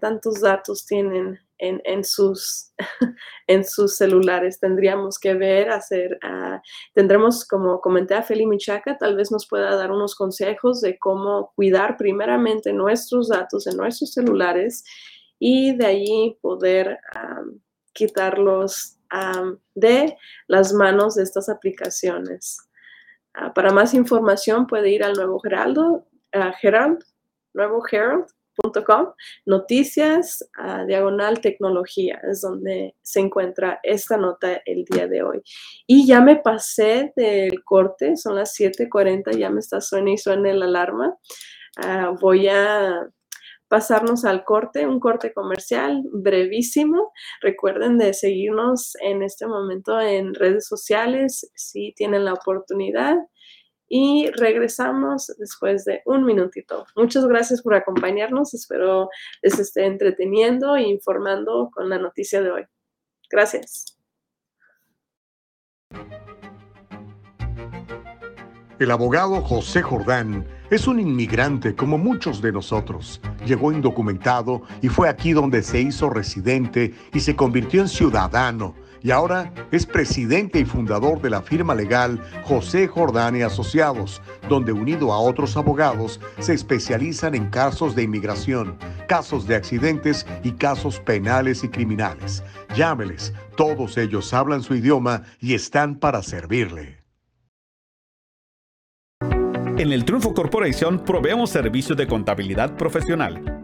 tantos datos tienen en, sus, en sus celulares. Tendríamos que ver, hacer, uh, tendremos, como comenté a Feli Michaca, tal vez nos pueda dar unos consejos de cómo cuidar primeramente nuestros datos en nuestros celulares y de ahí poder quitarlos de las manos de estas aplicaciones. Ah, para más información puede ir al nuevo Geraldo, Gerald, nuevo Herald Noticias, diagonal tecnología, es donde se encuentra esta nota el día de hoy. Y ya me pasé del corte, son las 7:40, ya me está suena y suena la alarma. Ah, voy a pasarnos al corte, un corte comercial brevísimo. Recuerden de seguirnos en este momento en redes sociales si tienen la oportunidad y regresamos después de un minutito. Muchas gracias por acompañarnos. Espero les esté entreteniendo e informando con la noticia de hoy. Gracias. El abogado José Jordán es un inmigrante como muchos de nosotros. Llegó indocumentado y fue aquí donde se hizo residente y se convirtió en ciudadano y ahora es presidente y fundador de la firma legal José Jordán y Asociados, donde unido a otros abogados se especializan en casos de inmigración, casos de accidentes y casos penales y criminales. Llámeles, todos ellos hablan su idioma y están para servirle. En el Triunfo Corporation proveemos servicios de contabilidad profesional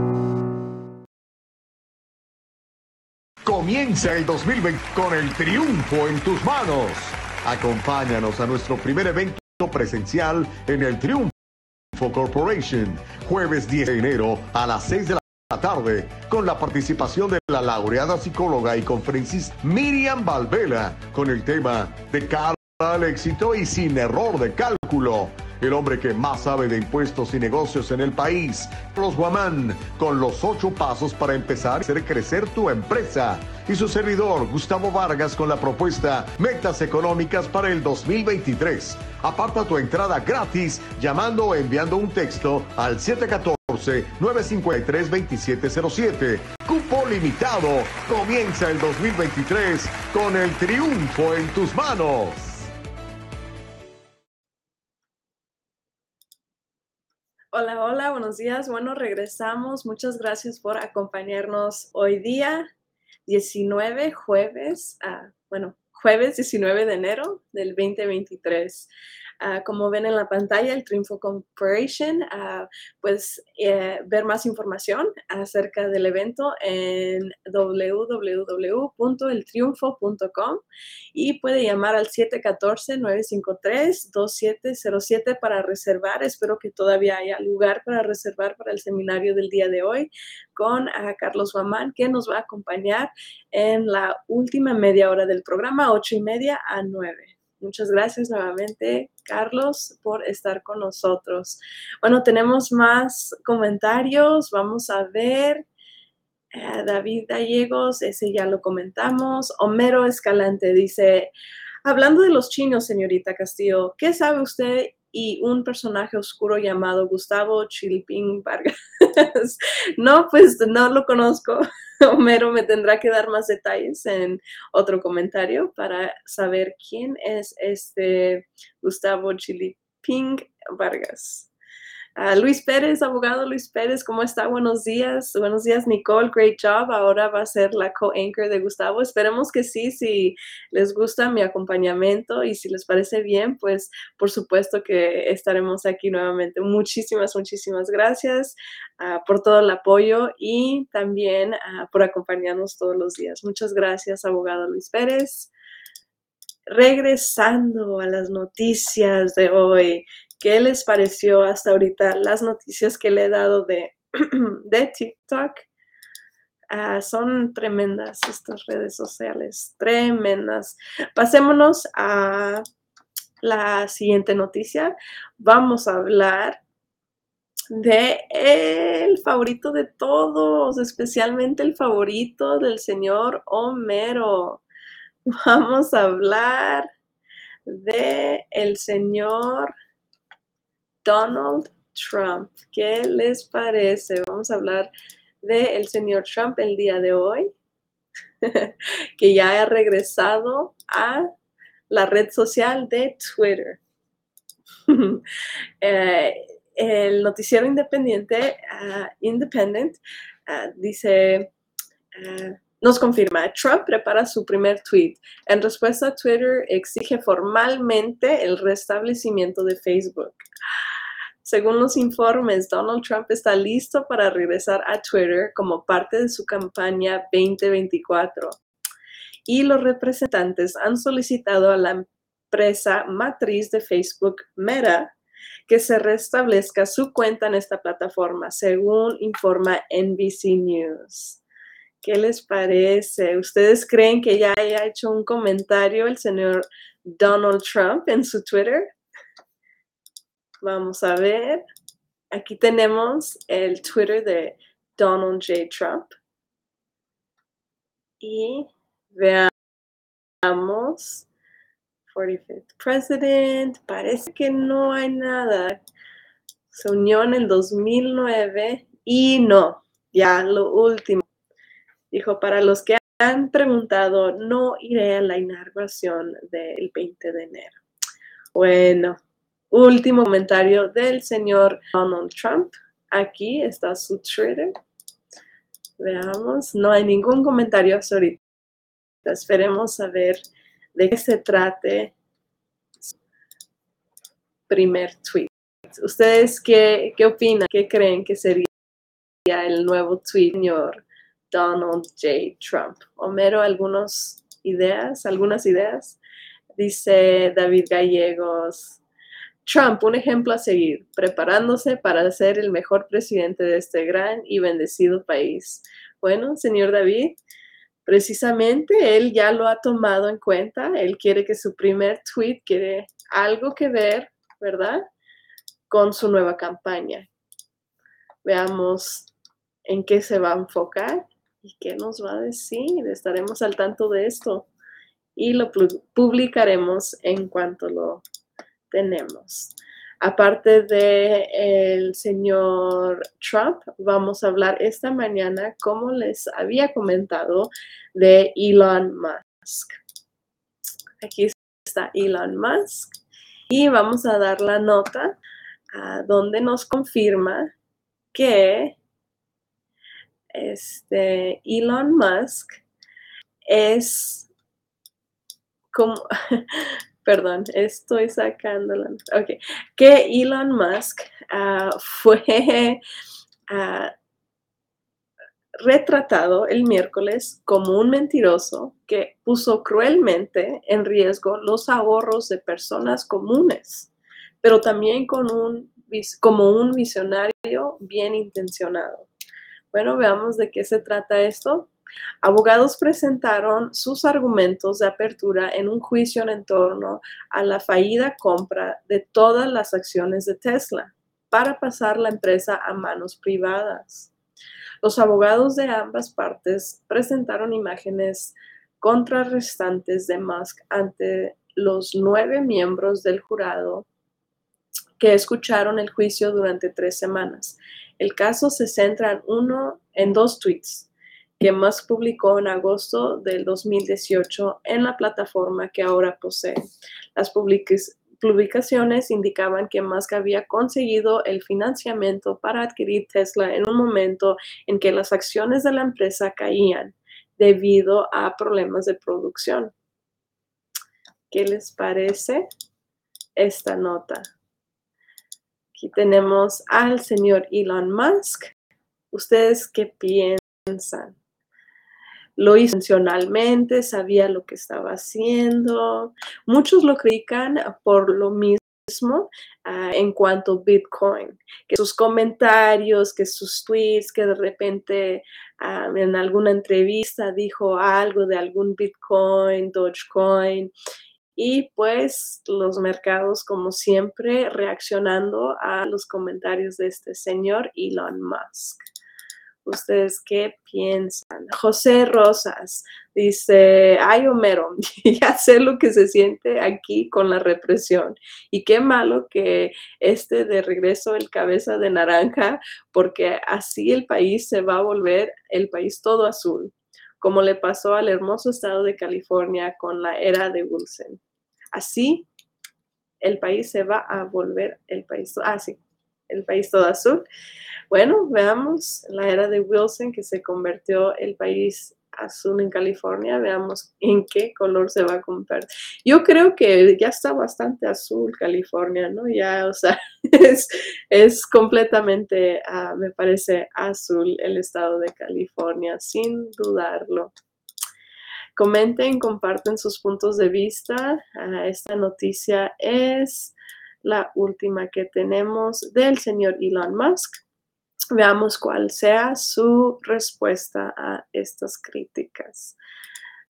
Comienza el 2020 con el triunfo en tus manos. Acompáñanos a nuestro primer evento presencial en el Triunfo Corporation, jueves 10 de enero a las 6 de la tarde, con la participación de la laureada psicóloga y conferencista Miriam Valvela, con el tema de cara al éxito y sin error de cálculo el hombre que más sabe de impuestos y negocios en el país, Los Guamán, con los ocho pasos para empezar a hacer crecer tu empresa. Y su servidor, Gustavo Vargas, con la propuesta Metas Económicas para el 2023. Aparta tu entrada gratis llamando o enviando un texto al 714-953-2707. Cupo limitado. Comienza el 2023 con el triunfo en tus manos. Hola, hola, buenos días. Bueno, regresamos. Muchas gracias por acompañarnos hoy día, 19, jueves, ah, bueno, jueves 19 de enero del 2023. Ah, como ven en la pantalla, el Triunfo Corporation, uh, pues eh, ver más información acerca del evento en www.eltriunfo.com y puede llamar al 714-953-2707 para reservar. Espero que todavía haya lugar para reservar para el seminario del día de hoy con a Carlos Guamán, que nos va a acompañar en la última media hora del programa, ocho y media a nueve. Muchas gracias nuevamente, Carlos, por estar con nosotros. Bueno, tenemos más comentarios. Vamos a ver. Eh, David Gallegos, ese ya lo comentamos. Homero Escalante dice, hablando de los chinos, señorita Castillo, ¿qué sabe usted y un personaje oscuro llamado Gustavo Chilping Vargas. no, pues no lo conozco. Homero me tendrá que dar más detalles en otro comentario para saber quién es este Gustavo Chilping Vargas. Luis Pérez, abogado Luis Pérez, ¿cómo está? Buenos días. Buenos días, Nicole. Great job. Ahora va a ser la co-anchor de Gustavo. Esperemos que sí, si les gusta mi acompañamiento y si les parece bien, pues por supuesto que estaremos aquí nuevamente. Muchísimas, muchísimas gracias ah, por todo el apoyo y también ah, por acompañarnos todos los días. Muchas gracias, abogado Luis Pérez regresando a las noticias de hoy. ¿Qué les pareció hasta ahorita las noticias que le he dado de, de TikTok? Ah, son tremendas estas redes sociales, tremendas. Pasémonos a la siguiente noticia. Vamos a hablar de el favorito de todos, especialmente el favorito del señor Homero. Vamos a hablar de el señor Donald Trump. ¿Qué les parece? Vamos a hablar del señor Trump el día de hoy, que ya ha regresado a la red social de Twitter. Eh, el noticiero independiente, uh, Independent, uh, dice, uh, nos confirma, Trump prepara su primer tweet. En respuesta, Twitter exige formalmente el restablecimiento de Facebook. Según los informes, Donald Trump está listo para regresar a Twitter como parte de su campaña 2024. Y los representantes han solicitado a la empresa matriz de Facebook, Meta, que se restablezca su cuenta en esta plataforma, según informa NBC News. ¿Qué les parece? ¿Ustedes creen que ya haya hecho un comentario el señor Donald Trump en su Twitter? Vamos a ver. Aquí tenemos el Twitter de Donald J. Trump. Y veamos. 45th President. Parece que no hay nada. Se unió en el 2009 y no, ya lo último. Dijo, para los que han preguntado, no iré a la inauguración del 20 de enero. Bueno, último comentario del señor Donald Trump. Aquí está su Twitter. Veamos, no hay ningún comentario ahorita. Esperemos a ver de qué se trate primer tweet. ¿Ustedes qué, qué opinan? ¿Qué creen que sería el nuevo tweet, señor Donald J. Trump? Homero, algunas ideas, algunas ideas. Dice David Gallegos, Trump, un ejemplo a seguir, preparándose para ser el mejor presidente de este gran y bendecido país. Bueno, señor David, precisamente él ya lo ha tomado en cuenta. Él quiere que su primer tweet quiere algo que ver, ¿verdad? Con su nueva campaña. Veamos en qué se va a enfocar y qué nos va a decir. Estaremos al tanto de esto y lo publicaremos en cuanto lo tenemos. Aparte de señor Trump, vamos a hablar esta mañana, como les había comentado, de Elon Musk. Aquí está Elon Musk y vamos a dar la nota donde nos confirma que este Elon Musk es como perdón, estoy sacando la... Ok, que Elon Musk ah, fue ah, retratado el miércoles como un mentiroso que puso cruelmente en riesgo los ahorros de personas comunes, pero también con un, como un visionario bien intencionado. Bueno, veamos de qué se trata esto. Abogados presentaron sus argumentos de apertura en un juicio en torno a la fallida compra de todas las acciones de Tesla para pasar la empresa a manos privadas. Los abogados de ambas partes presentaron imágenes contrarrestantes de Musk ante los nueve miembros del jurado que escucharon el juicio durante tres semanas. El caso se centra en, uno, en dos tweets que Musk publicó en agosto del 2018 en la plataforma que ahora posee. Las publicaciones indicaban que Musk había conseguido el financiamiento para adquirir Tesla en un momento en que las acciones de la empresa caían debido a problemas de producción. ¿Qué les parece esta nota? Aquí tenemos al señor Elon Musk. ¿Ustedes qué piensan? Lo hizo intencionalmente, sabía lo que estaba haciendo. Muchos lo critican por lo mismo ah, en cuanto a Bitcoin, que sus comentarios, que sus tweets, que de repente ah, en alguna entrevista dijo algo de algún Bitcoin, Dogecoin. Y pues los mercados, como siempre, reaccionando a los comentarios de este señor Elon Musk. ¿Ustedes qué piensan? José Rosas dice, ay Homero, ya sé lo que se siente aquí con la represión. Y qué malo que este de regreso el cabeza de naranja, porque así el país se va a volver el país todo azul, como le pasó al hermoso estado de California con la era de Wilson. Así el país se va a volver el país, ah, el país todo azul. Bueno, veamos la era de Wilson que se convirtió el país azul en California, veamos en qué color se va a comprar. Yo creo que ya está bastante azul California, ¿no? Ya, o sea, es, completamente, ah, me parece, azul el estado de California, sin dudarlo. Comenten, comparten sus puntos de vista. Ah, esta noticia es la última que tenemos del señor Elon Musk. Veamos cuál sea su respuesta a estas críticas.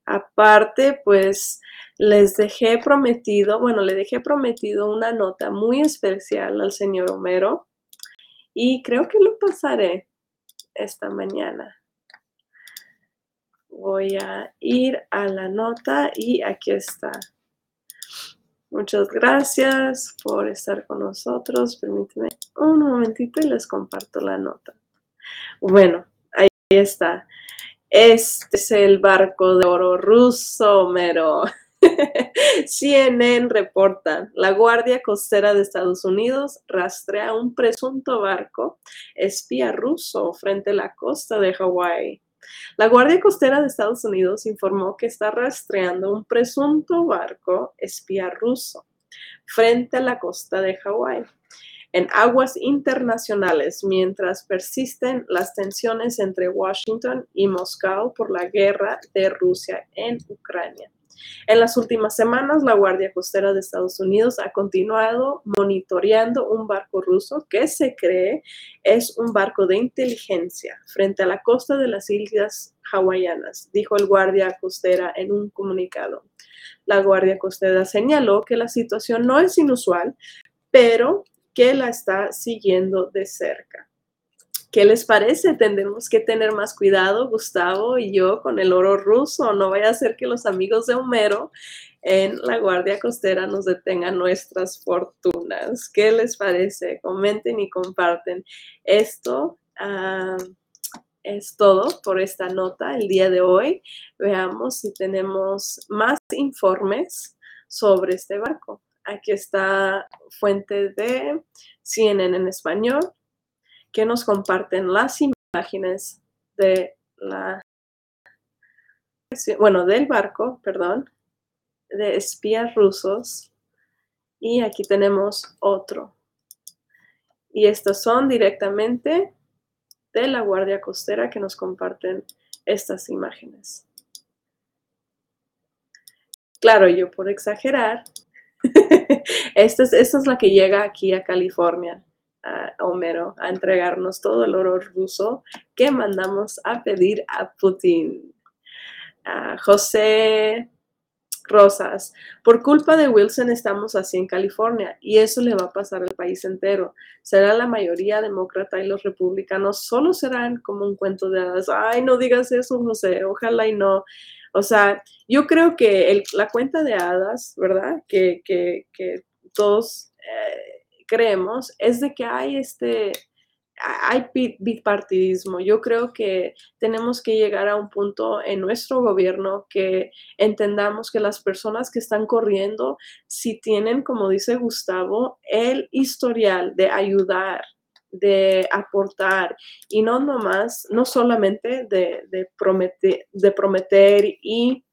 Aparte, pues les dejé prometido, bueno, le dejé prometido una nota muy especial al señor Homero y creo que lo pasaré esta mañana. Voy a ir a la nota y aquí está. Muchas gracias por estar con nosotros. Permítanme un momentito y les comparto la nota. Bueno, ahí está. Este es el barco de oro ruso, mero. CNN reporta, la Guardia Costera de Estados Unidos rastrea un presunto barco espía ruso frente a la costa de Hawái. La Guardia Costera de Estados Unidos informó que está rastreando un presunto barco espía ruso frente a la costa de Hawái en aguas internacionales mientras persisten las tensiones entre Washington y Moscú por la guerra de Rusia en Ucrania. En las últimas semanas, la Guardia Costera de Estados Unidos ha continuado monitoreando un barco ruso que se cree es un barco de inteligencia frente a la costa de las islas hawaianas, dijo el Guardia Costera en un comunicado. La Guardia Costera señaló que la situación no es inusual, pero que la está siguiendo de cerca. ¿Qué les parece? Tendremos que tener más cuidado, Gustavo y yo, con el oro ruso. No vaya a ser que los amigos de Homero en la Guardia Costera nos detengan nuestras fortunas. ¿Qué les parece? Comenten y comparten. Esto ah, es todo por esta nota el día de hoy. Veamos si tenemos más informes sobre este barco. Aquí está fuente de CNN en español que nos comparten las imágenes de la, bueno, del barco, perdón. de espías rusos y aquí tenemos otro. Y estos son directamente de la Guardia Costera que nos comparten estas imágenes. Claro, yo por exagerar, esta, es, esta es la que llega aquí a California, a Homero, a entregarnos todo el oro ruso que mandamos a pedir a Putin. José Rosas, por culpa de Wilson estamos así en California y eso le va a pasar al país entero. Será la mayoría demócrata y los republicanos solo serán como un cuento de hadas. Ay, no digas eso, José, ojalá y no. O sea, yo creo que la cuenta de hadas, ¿verdad? Que, todos eh, creemos, es de que hay este, hay bipartidismo. Yo creo que tenemos que llegar a un punto en nuestro gobierno que entendamos que las personas que están corriendo, si tienen, como dice Gustavo, el historial de ayudar, de aportar y no nomás, no solamente de, de, prometer, de prometer y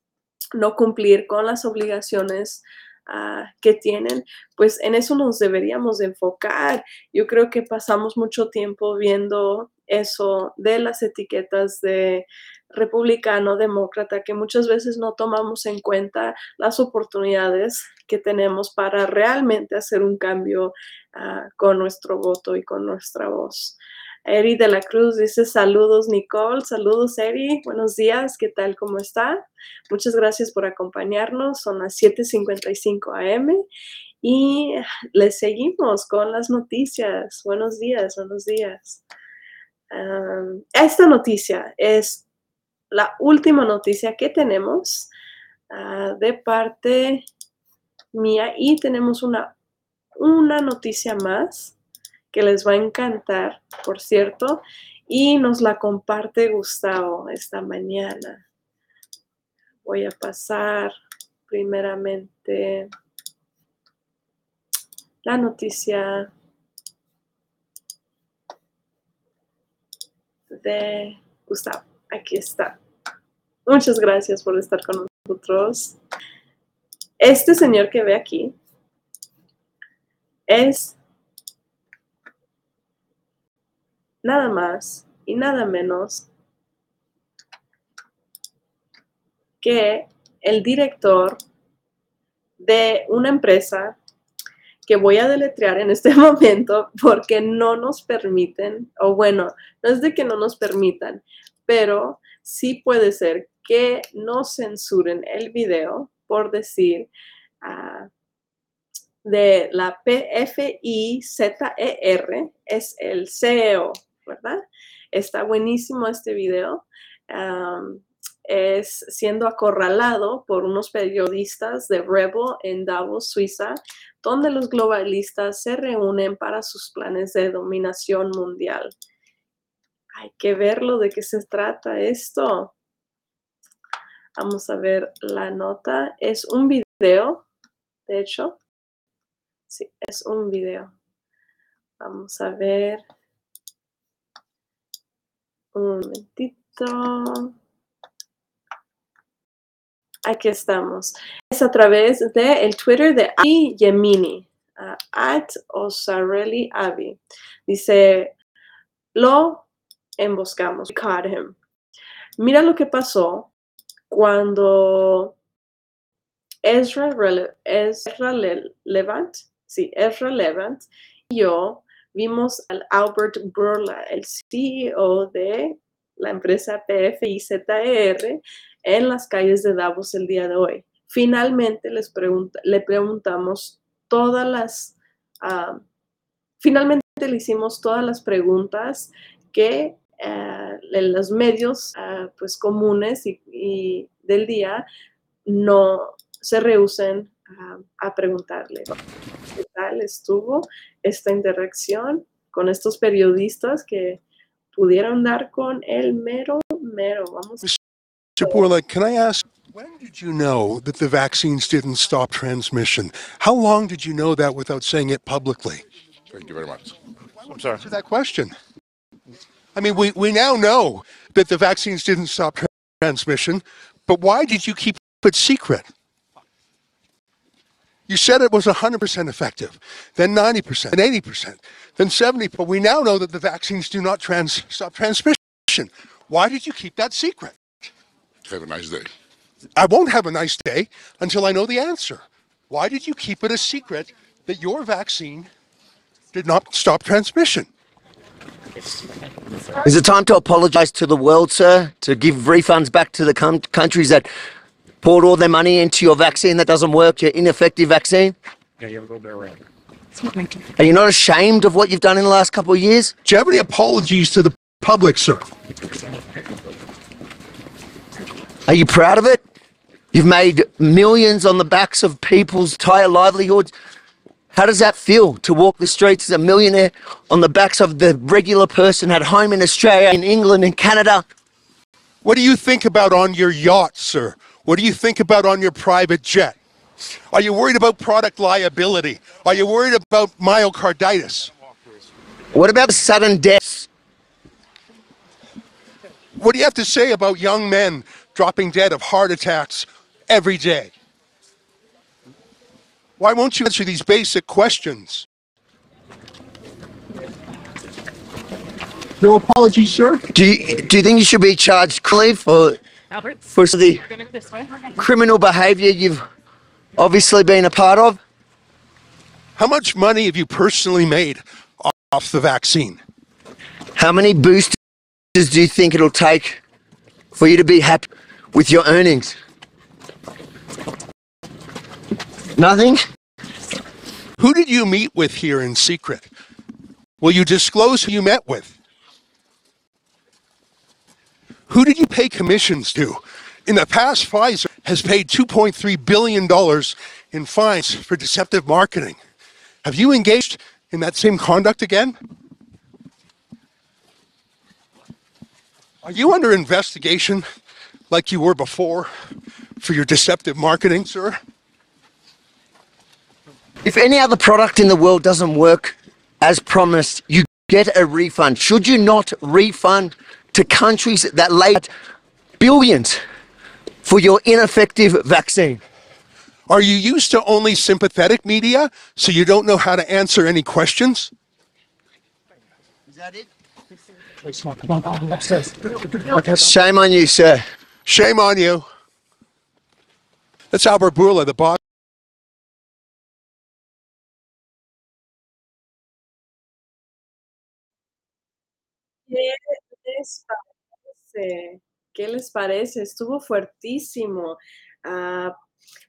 no cumplir con las obligaciones Ah, que tienen, pues en eso nos deberíamos de enfocar. Yo creo que pasamos mucho tiempo viendo eso de las etiquetas de republicano, demócrata, que muchas veces no tomamos en cuenta las oportunidades que tenemos para realmente hacer un cambio ah, con nuestro voto y con nuestra voz. Eri de la Cruz dice saludos Nicole, saludos Eri, buenos días, ¿qué tal? ¿Cómo está? Muchas gracias por acompañarnos, son las 7.55 am y les seguimos con las noticias. Buenos días, buenos días. esta noticia es la última noticia que tenemos ah, de parte mía y tenemos una, una noticia más que les va a encantar, por cierto, y nos la comparte Gustavo esta mañana. Voy a pasar primeramente la noticia de Gustavo. Aquí está. Muchas gracias por estar con nosotros. Este señor que ve aquí es nada más y nada menos que el director de una empresa que voy a deletrear en este momento porque no nos permiten, o bueno, no es de que no nos permitan, pero sí puede ser que no censuren el video por decir uh, de la PFIZER, es el CEO ¿verdad? Está buenísimo este video. es siendo acorralado por unos periodistas de Rebel en Davos, Suiza, donde los globalistas se reúnen para sus planes de dominación mundial. Hay que verlo de qué se trata esto. Vamos a ver la nota. Es un video, de hecho. Sí, es un video. Vamos a ver. Un momentito. Aquí estamos. Es a través del el Twitter de Avi Yemini, at Osareli Avi. Dice, lo emboscamos. caught him. Mira lo que pasó cuando Ezra Levant, sí, Ezra Levant y yo vimos al Albert Burla, el CEO de la empresa PFIZR, en las calles de Davos el día de hoy. Finalmente les le preguntamos todas las, ah, finalmente le hicimos todas las preguntas que uh, los medios ah, pues comunes y, del día no se rehúsen a preguntarle qué tal estuvo esta interacción con estos periodistas que pudieron dar con el mero, mero. Vamos. Mr. Borla, can I ask, when did you know that the vaccines didn't stop transmission? How long did you know that without saying it publicly? Thank you very much. I'm sorry. Answer that question. I mean, we, we now know that the vaccines didn't stop transmission, but why did you keep it secret? You said it was 100% effective, then 90%, then 80%, then 70. But we now know that the vaccines do not trans- stop transmission. Why did you keep that secret? Have a nice day. I won't have a nice day until I know the answer. Why did you keep it a secret that your vaccine did not stop transmission? Is it time to apologise to the world, sir? To give refunds back to the com- countries that poured all their money into your vaccine that doesn't work, your ineffective vaccine? Yeah, you have a little bit around. It's not working. Are you not ashamed of what you've done in the last couple of years? Do you have any apologies to the public, sir? Are you proud of it? You've made millions on the backs of people's entire livelihoods. How does that feel to walk the streets as a millionaire on the backs of the regular person at home in Australia, in England, in Canada? What do you think about on your yacht, sir? What do you think about on your private jet? Are you worried about product liability? Are you worried about myocarditis? What about the sudden deaths? What do you have to say about young men dropping dead of heart attacks every day? Why won't you answer these basic questions? No apologies, sir. Do you, do you think you should be charged criminally for for the criminal behaviour you've obviously been a part of? How much money have you personally made off the vaccine? How many boosters do you think it'll take for you to be happy with your earnings? Nothing? Who did you meet with here in secret? Will you disclose who you met with? Who did you pay commissions to? In the past, Pfizer has paid $2.3 billion in fines for deceptive marketing. Have you engaged in that same conduct again? Are you under investigation like you were before for your deceptive marketing, sir? If any other product in the world doesn't work as promised, you get a refund. Should you not refund to countries that laid billions for your ineffective vaccine? Are you used to only sympathetic media so you don't know how to answer any questions? Is that it? Shame on you, sir. Shame on you. That's Albert Bourla, the boss. ¿Qué les parece? ¿Qué les parece? Estuvo fuertísimo. Ah,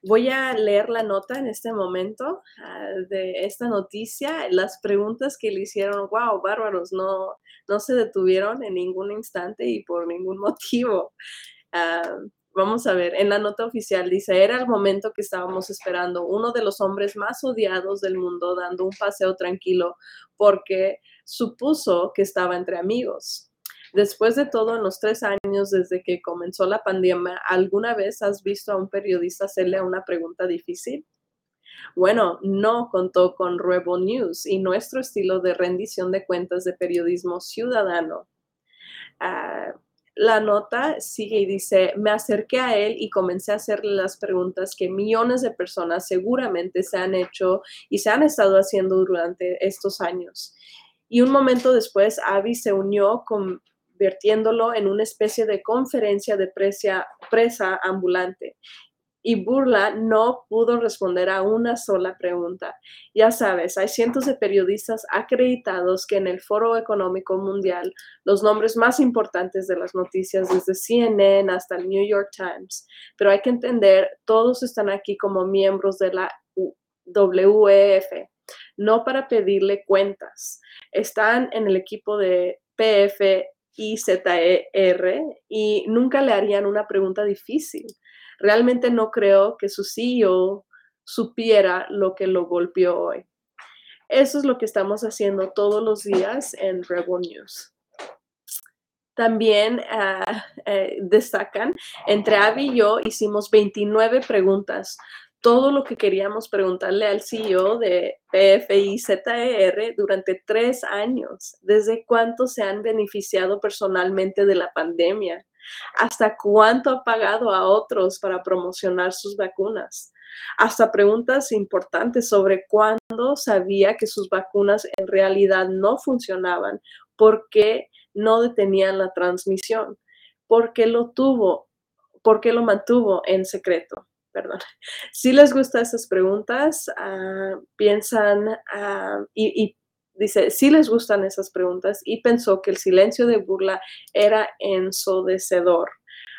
voy a leer la nota en este momento ah, de esta noticia. Las preguntas que le hicieron, wow, bárbaros, no, no se detuvieron en ningún instante y por ningún motivo. Ah, vamos a ver, en la nota oficial dice, era el momento que estábamos esperando, uno de los hombres más odiados del mundo dando un paseo tranquilo porque supuso que estaba entre amigos. Después de todo, en los tres años desde que comenzó la pandemia, ¿alguna vez has visto a un periodista hacerle una pregunta difícil? Bueno, no contó con Rebel News y nuestro estilo de rendición de cuentas de periodismo ciudadano. Ah, la nota sigue y dice, me acerqué a él y comencé a hacerle las preguntas que millones de personas seguramente se han hecho y se han estado haciendo durante estos años. Y un momento después, Avi se unió convirtiéndolo en una especie de conferencia de presa, presa ambulante. Y Burla no pudo responder a una sola pregunta. Ya sabes, hay cientos de periodistas acreditados que en el Foro Económico Mundial, los nombres más importantes de las noticias, desde CNN hasta el New York Times, pero hay que entender, todos están aquí como miembros de la WEF, no para pedirle cuentas. Están en el equipo de PF y ZER y nunca le harían una pregunta difícil. Realmente no creo que su CEO supiera lo que lo golpeó hoy. Eso es lo que estamos haciendo todos los días en Rebel News. También uh, eh, destacan, entre Abby y yo hicimos 29 preguntas todo lo que queríamos preguntarle al CEO de PFIZER durante tres años. ¿Desde cuánto se han beneficiado personalmente de la pandemia? hasta cuánto ha pagado a otros para promocionar sus vacunas, hasta preguntas importantes sobre cuándo sabía que sus vacunas en realidad no funcionaban, por qué no detenían la transmisión, por qué lo tuvo, por qué lo mantuvo en secreto. Perdón. Si les gustan esas preguntas, ah, piensan ah, y, Dice, sí les gustan esas preguntas y pensó que el silencio de burla era ensodecedor.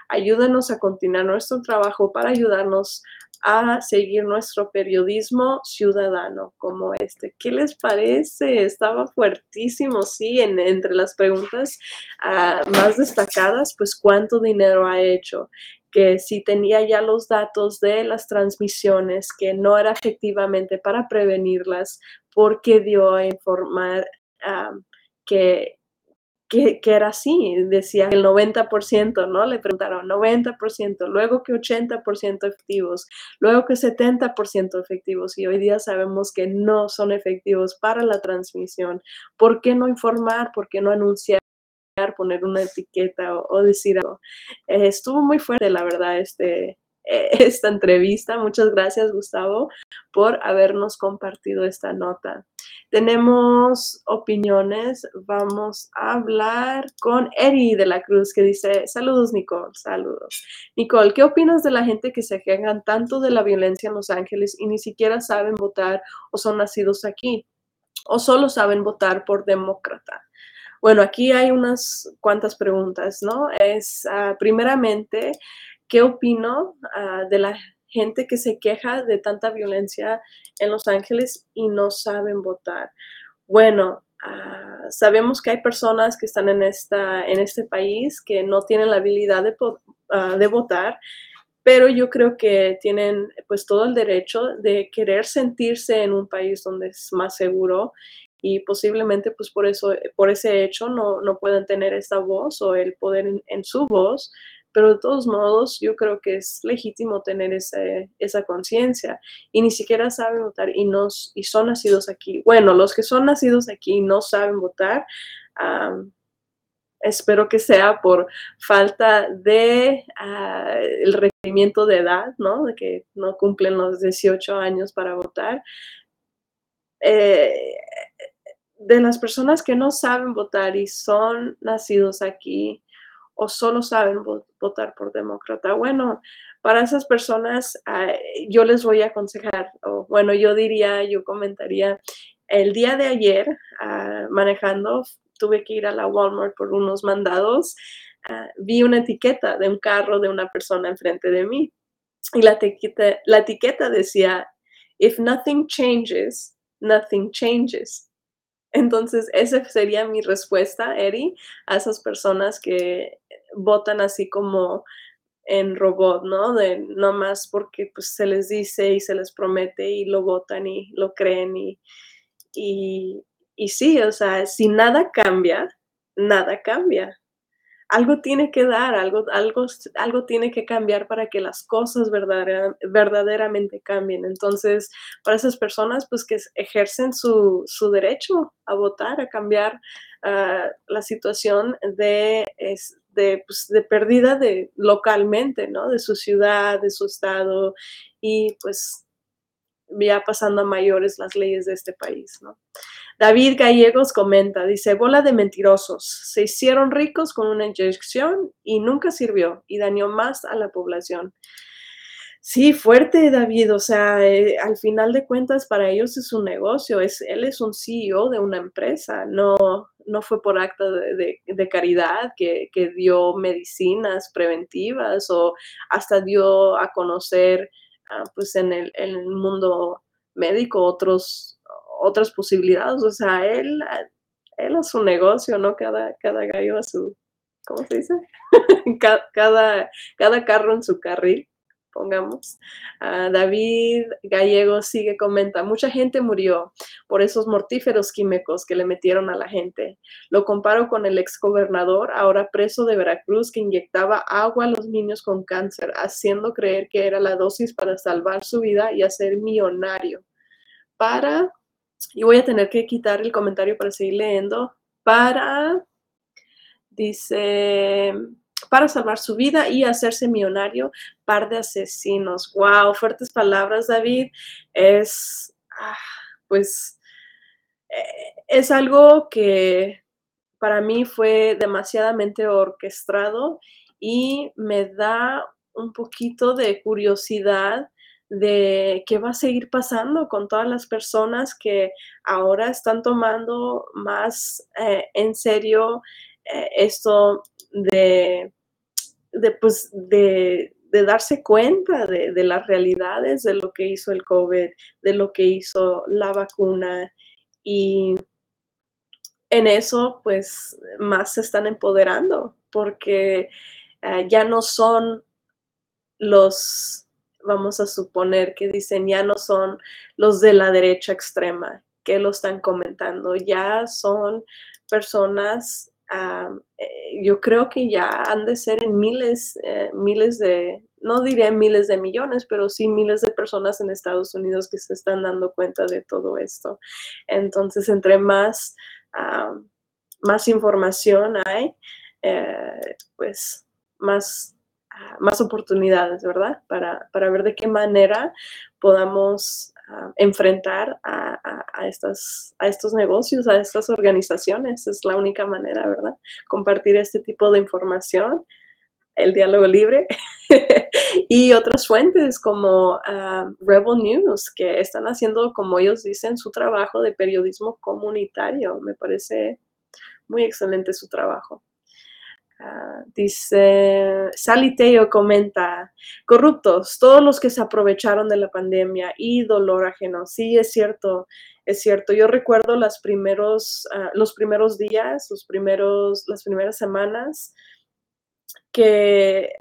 Ayúdenos a continuar nuestro trabajo para ayudarnos a seguir nuestro periodismo ciudadano como este. ¿Qué les parece? Estaba fuertísimo, sí, en, entre las preguntas ah, más destacadas, pues cuánto dinero ha hecho, que si tenía ya los datos de las transmisiones, que no era efectivamente para prevenirlas, porque dio a informar que, que, era así. Decía el 90%, ¿no? Le preguntaron 90%, luego que 80% efectivos, luego que 70% efectivos y hoy día sabemos que no son efectivos para la transmisión. ¿Por qué no informar? ¿Por qué no anunciar? Poner una etiqueta o, decir algo. Eh, estuvo muy fuerte, la verdad, este, esta entrevista. Muchas gracias, Gustavo, por habernos compartido esta nota. Tenemos opiniones. Vamos a hablar con Eri de la Cruz, que dice, saludos, Nicole, saludos. Nicole, ¿qué opinas de la gente que se quejan tanto de la violencia en Los Ángeles y ni siquiera saben votar o son nacidos aquí? ¿O solo saben votar por demócrata? Bueno, aquí hay unas cuantas preguntas, ¿no? Es, ah, primeramente, ¿qué opino ah, de la gente que se queja de tanta violencia en Los Ángeles y no saben votar? Bueno, ah, sabemos que hay personas que están en, esta, en este país que no tienen la habilidad de, de votar pero yo creo que tienen pues todo el derecho de querer sentirse en un país donde es más seguro y posiblemente pues por eso, por ese hecho no, no puedan tener esta voz o el poder en, su voz, pero de todos modos yo creo que es legítimo tener esa conciencia y ni siquiera saben votar y, nos, y son nacidos aquí. Bueno, los que son nacidos aquí no saben votar, espero que sea por falta de ah, el requerimiento de edad, ¿no? De que no cumplen los 18 años para votar. Eh, de las personas que no saben votar y son nacidos aquí o solo saben votar por demócrata, bueno, para esas personas yo les voy a aconsejar, o bueno, yo diría, yo comentaría, el día de ayer ah, manejando, tuve que ir a la Walmart por unos mandados, ah, vi una etiqueta de un carro de una persona enfrente de mí y la etiqueta, la etiqueta decía, if nothing changes, nothing changes. Entonces, esa sería mi respuesta, Eri, a esas personas que votan así como en robot, ¿no? De no más porque pues, se les dice y se les promete y lo votan y lo creen y, y, y sí, o sea, si nada cambia, nada cambia algo tiene que dar, algo, algo, algo tiene que cambiar para que las cosas verdaderamente cambien. Entonces, para esas personas, pues que ejercen su, derecho a votar, a cambiar ah, la situación de, de, pues, de pérdida de, localmente, ¿no? De su ciudad, de su estado y pues ya pasando a mayores las leyes de este país, ¿no? David Gallegos comenta, dice, bola de mentirosos, se hicieron ricos con una inyección y nunca sirvió y dañó más a la población. Sí, fuerte David, o sea, eh, al final de cuentas para ellos es un negocio, es, él es un CEO de una empresa, no, no fue por acto de, caridad que, dio medicinas preventivas o hasta dio a conocer ah, pues en el, en el mundo médico otros otras posibilidades. O sea, él, él a su negocio, ¿no? Cada, cada gallo a su, ¿cómo se dice? cada, cada carro en su carril, pongamos. David Gallego sigue, comenta, mucha gente murió por esos mortíferos químicos que le metieron a la gente. Lo comparo con el ex gobernador, ahora preso de Veracruz, que inyectaba agua a los niños con cáncer, haciendo creer que era la dosis para salvar su vida y hacer millonario. Para y voy a tener que quitar el comentario para seguir leyendo. Para, dice, para salvar su vida y hacerse millonario, par de asesinos. Wow, fuertes palabras, David. Es, ah, pues, eh, es algo que para mí fue demasiadamente orquestado y me da un poquito de curiosidad de qué va a seguir pasando con todas las personas que ahora están tomando más eh, en serio eh, esto de, de, pues, de, darse cuenta de, de, las realidades de lo que hizo el COVID, de lo que hizo la vacuna. Y en eso pues más se están empoderando porque eh, ya no son los, vamos a suponer que dicen, ya no son los de la derecha extrema que lo están comentando, ya son personas, eh, yo creo que ya han de ser en miles, eh, miles de, no diré miles de millones, pero sí miles de personas en Estados Unidos que se están dando cuenta de todo esto. Entonces, entre más, más información hay, eh, pues más, más oportunidades, ¿verdad? Para, ver de qué manera podamos ah, enfrentar a, estas, a estos negocios, a estas organizaciones. Es la única manera, ¿verdad? Compartir este tipo de información, el diálogo libre y otras fuentes como uh, Rebel News, que están haciendo, como ellos dicen, su trabajo de periodismo comunitario. Me parece muy excelente su trabajo. Dice, Saliteo comenta, corruptos, todos los que se aprovecharon de la pandemia y dolor ajeno. Sí, es cierto, es cierto. Yo recuerdo los primeros, uh, los primeros días, los primeros, las primeras semanas, que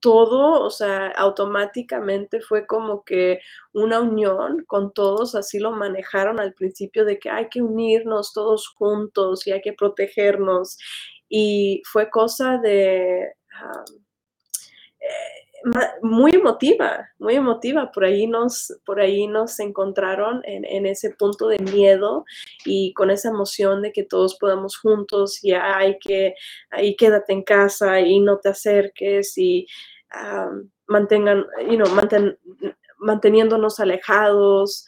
todo, o sea, automáticamente fue como que una unión con todos, así lo manejaron al principio de que hay que unirnos todos juntos y hay que protegernos y fue cosa de... Eh, muy emotiva, muy emotiva. Por ahí nos, por ahí nos encontraron en, ese punto de miedo y con esa emoción de que todos podamos juntos y hay que, ahí quédate en casa y no te acerques y mantengan, you know, manteniéndonos alejados.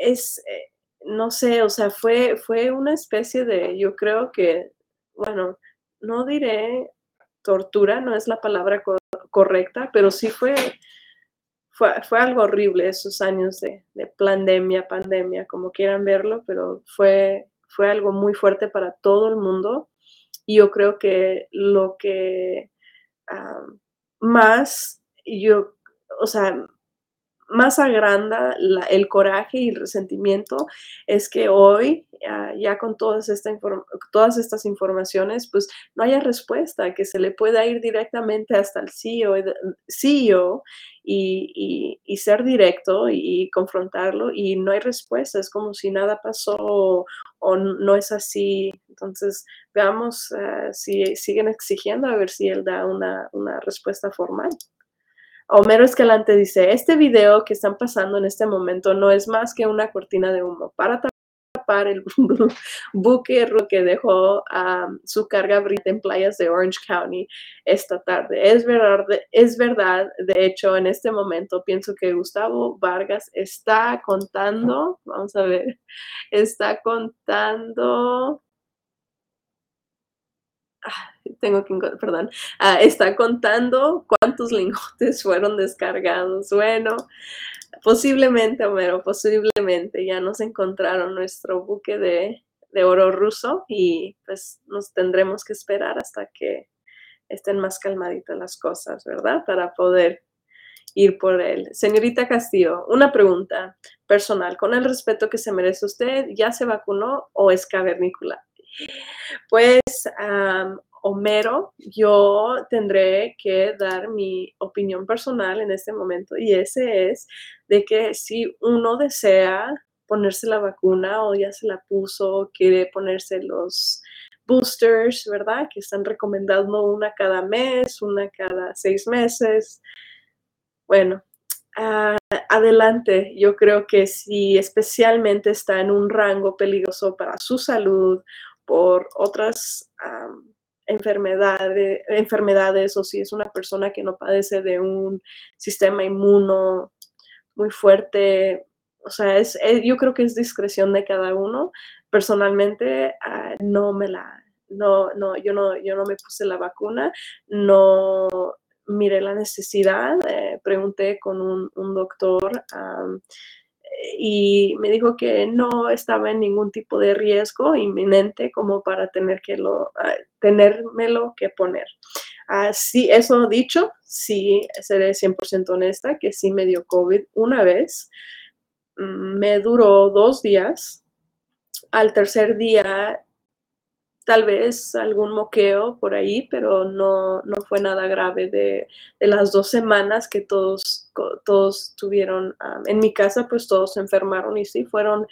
Es, eh, no sé, o sea, fue, fue una especie de, yo creo que bueno, no diré tortura, no es la palabra correcta, pero sí fue, fue, algo horrible esos años de, pandemia, pandemia, como quieran verlo, pero fue, fue algo muy fuerte para todo el mundo. Y yo creo que lo que más yo, o sea, más agranda el coraje y el resentimiento es que hoy, ya con todas, todas estas informaciones, pues no haya respuesta, que se le pueda ir directamente hasta el CEO, CEO y, y, ser directo y, confrontarlo y no hay respuesta, es como si nada pasó o, no es así. Entonces, veamos eh, si siguen exigiendo a ver si él da una, una respuesta formal. Homero Escalante dice, este video que están pasando en este momento no es más que una cortina de humo para tapar el buque que dejó su carga brita en playas de Orange County esta tarde. Es verdad, es verdad, de hecho, en este momento pienso que Gustavo Vargas está contando, vamos a ver, está contando tengo que, perdón, ah, está contando cuántos lingotes fueron descargados. Bueno, posiblemente, Homero, posiblemente ya nos encontraron nuestro buque de, oro ruso y pues nos tendremos que esperar hasta que estén más calmaditas las cosas, ¿verdad? Para poder ir por él. Señorita Castillo, una pregunta personal. Con el respeto que se merece usted, ¿ya se vacunó o es cavernícola? Pues, Homero, yo tendré que dar mi opinión personal en este momento y ese es de que si uno desea ponerse la vacuna o ya se la puso, quiere ponerse los boosters, ¿verdad? Que están recomendando una cada mes, una cada seis meses. Bueno, ah, adelante. Yo creo que si especialmente está en un rango peligroso para su salud por otras enfermedades, enfermedades o si es una persona que no padece de un sistema inmuno muy fuerte. O sea, es, eh, yo creo que es discreción de cada uno. Personalmente, ah, no me la, no, no, yo no, yo no me puse la vacuna, no miré la necesidad, eh, pregunté con un, doctor y me dijo que no estaba en ningún tipo de riesgo inminente como para tener que lo, ah, tenérmelo que poner. Así, eso dicho, sí, seré 100% honesta, que sí me dio COVID una vez. Mm, me duró dos días. Al tercer día tal vez algún moqueo por ahí, pero no, no fue nada grave de, las dos semanas que todos, todos tuvieron. en mi casa, pues todos se enfermaron y sí, fueron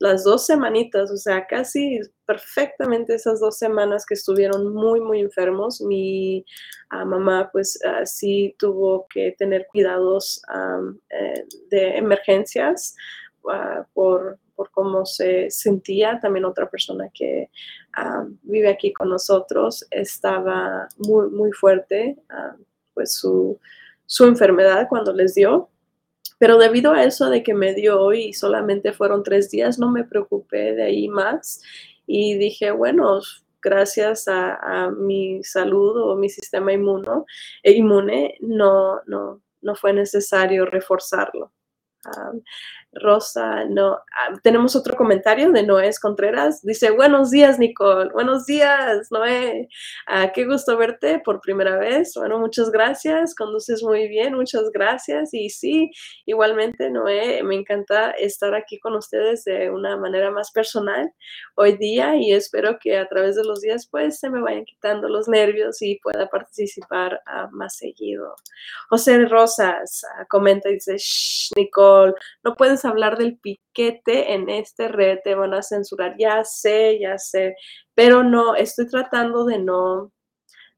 las dos semanitas, o sea, casi perfectamente esas dos semanas que estuvieron muy, muy enfermos. Mi ah, mamá, pues ah, sí tuvo que tener cuidados eh, de emergencias ah, por por cómo se sentía. También otra persona que ah, vive aquí con nosotros estaba muy, muy fuerte, ah, pues su, su enfermedad cuando les dio. Pero debido a eso de que me dio hoy y solamente fueron tres días, no me preocupé de ahí más y dije, bueno, gracias a, mi salud o mi sistema inmuno, e inmune, no, no, no fue necesario reforzarlo. Ah, Rosa, no. Ah, tenemos otro comentario de Noé Contreras. Dice, buenos días, Nicole. Buenos días, Noé. Ah, qué gusto verte por primera vez. Bueno, muchas gracias. Conduces muy bien. Muchas gracias. Y sí, igualmente, Noé, me encanta estar aquí con ustedes de una manera más personal hoy día y espero que a través de los días, pues, se me vayan quitando los nervios y pueda participar ah, más seguido. José Rosas comenta y dice, Shh, Nicole, no hablar del piquete en este red, te van a censurar. Ya sé, ya sé, pero no, estoy tratando de no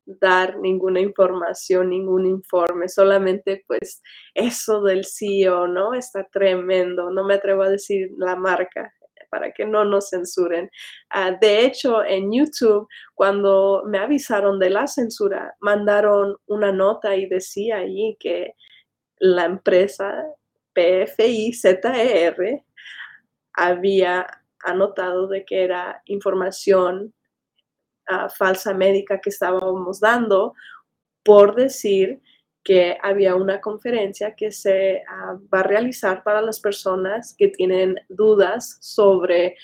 dar ninguna información, ningún informe, solamente pues eso del CEO, ¿no? Está tremendo, no me atrevo a decir la marca para que no nos censuren. Ah, de hecho, en YouTube, cuando me avisaron de la censura, mandaron una nota y decía ahí que la empresa PFIZER había anotado de que era información ah, falsa médica que estábamos dando por decir que había una conferencia que se ah, va a realizar para las personas que tienen dudas sobre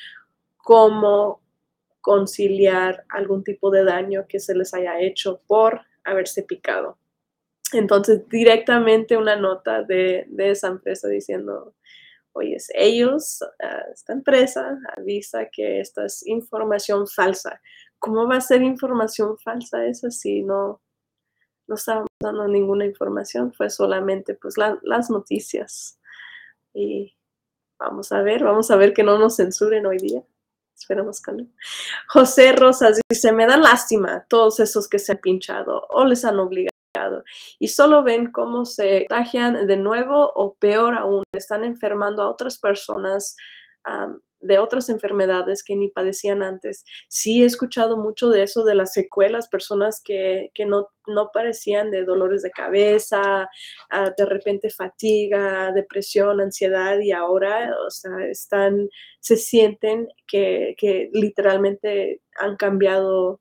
cómo conciliar algún tipo de daño que se les haya hecho por haberse picado. Entonces, directamente una nota de, esa empresa diciendo, oye, ellos, esta empresa avisa que esta es información falsa. ¿Cómo va a ser información falsa esa si no, no estábamos dando ninguna información? Fue solamente pues las noticias. Y vamos a ver, vamos a ver que no nos censuren hoy día. Esperamos que no. José Rosas dice, me da lástima todos esos que se han pinchado o les han obligado y solo ven cómo se contagian de nuevo o peor aún, están enfermando a otras personas de otras enfermedades que ni padecían antes. Sí he escuchado mucho de eso, de las secuelas, personas que, no, no, parecían de dolores de cabeza, ah, de repente fatiga, depresión, ansiedad y ahora, o sea, están, se sienten que, literalmente han cambiado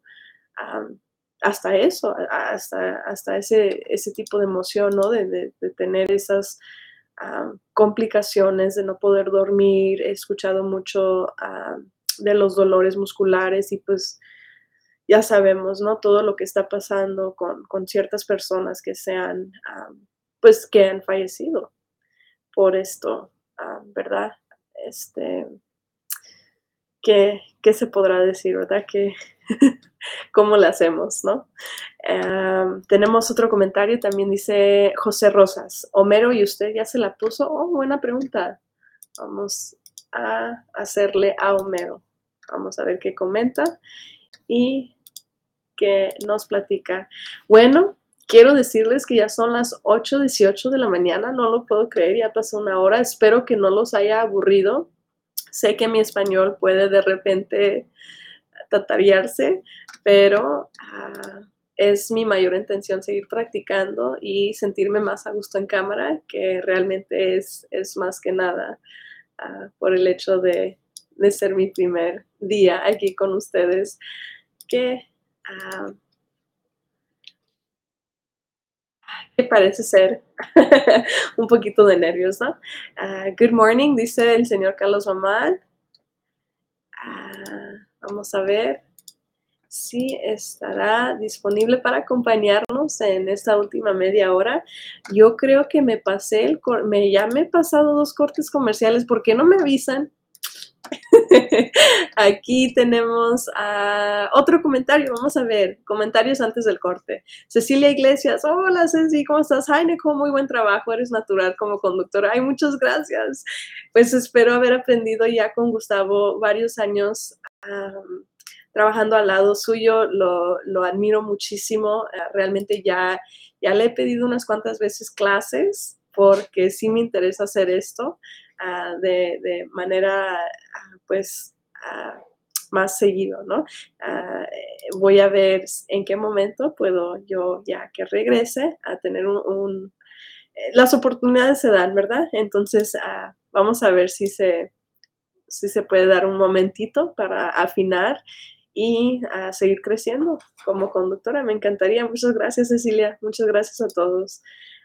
hasta eso, hasta, hasta ese, ese tipo de emoción, ¿no? De, tener esas ah, complicaciones, de no poder dormir. He escuchado mucho ah, de los dolores musculares y pues ya sabemos, ¿no? Todo lo que está pasando con, ciertas personas que sean, ah, pues que han fallecido por esto, ¿verdad? Este, ¿qué, ¿qué, se podrá decir, verdad? Que cómo le hacemos, ¿no? Em, tenemos otro comentario, también dice José Rosas, Homero, ¿y usted ya se la puso? Oh, buena pregunta. Vamos a hacerle a Homero. Vamos a ver qué comenta y qué nos platica. Bueno, quiero decirles que ya son las 8.18 de la mañana, no lo puedo creer, ya pasó una hora. Espero que no los haya aburrido. Sé que mi español puede de repente tatarearse, pero ah, es mi mayor intención seguir practicando y sentirme más a gusto en cámara, que realmente es, es más que nada ah, por el hecho de, de, ser mi primer día aquí con ustedes, que, que parece ser un poquito de nervios, ¿no? good morning, dice el señor Carlos Mamán. Vamos a ver sí estará disponible para acompañarnos en esta última media hora. Yo creo que me pasé el, me, ya me he pasado dos cortes comerciales. ¿Por qué no me avisan? Aquí tenemos uh, otro comentario. Vamos a ver, comentarios antes del corte. Cecilia Iglesias, hola Ceci, ¿cómo estás? Ay, Nico, muy buen trabajo, eres natural como conductora. Ay, muchas gracias. Pues espero haber aprendido ya con Gustavo varios años. Um, trabajando al lado suyo, lo, lo admiro muchísimo. Eh, realmente ya, ya le he pedido unas cuantas veces clases porque sí me interesa hacer esto uh, de, de, manera, uh, pues, uh, más seguido, ¿no? voy a ver en qué momento puedo yo, ya que regrese, a tener un, eh, las oportunidades se dan, ¿verdad? Entonces, vamos a ver si se, si se puede dar un momentito para afinar y seguir creciendo como conductora. Me encantaría. Muchas gracias, Cecilia. Muchas gracias a todos.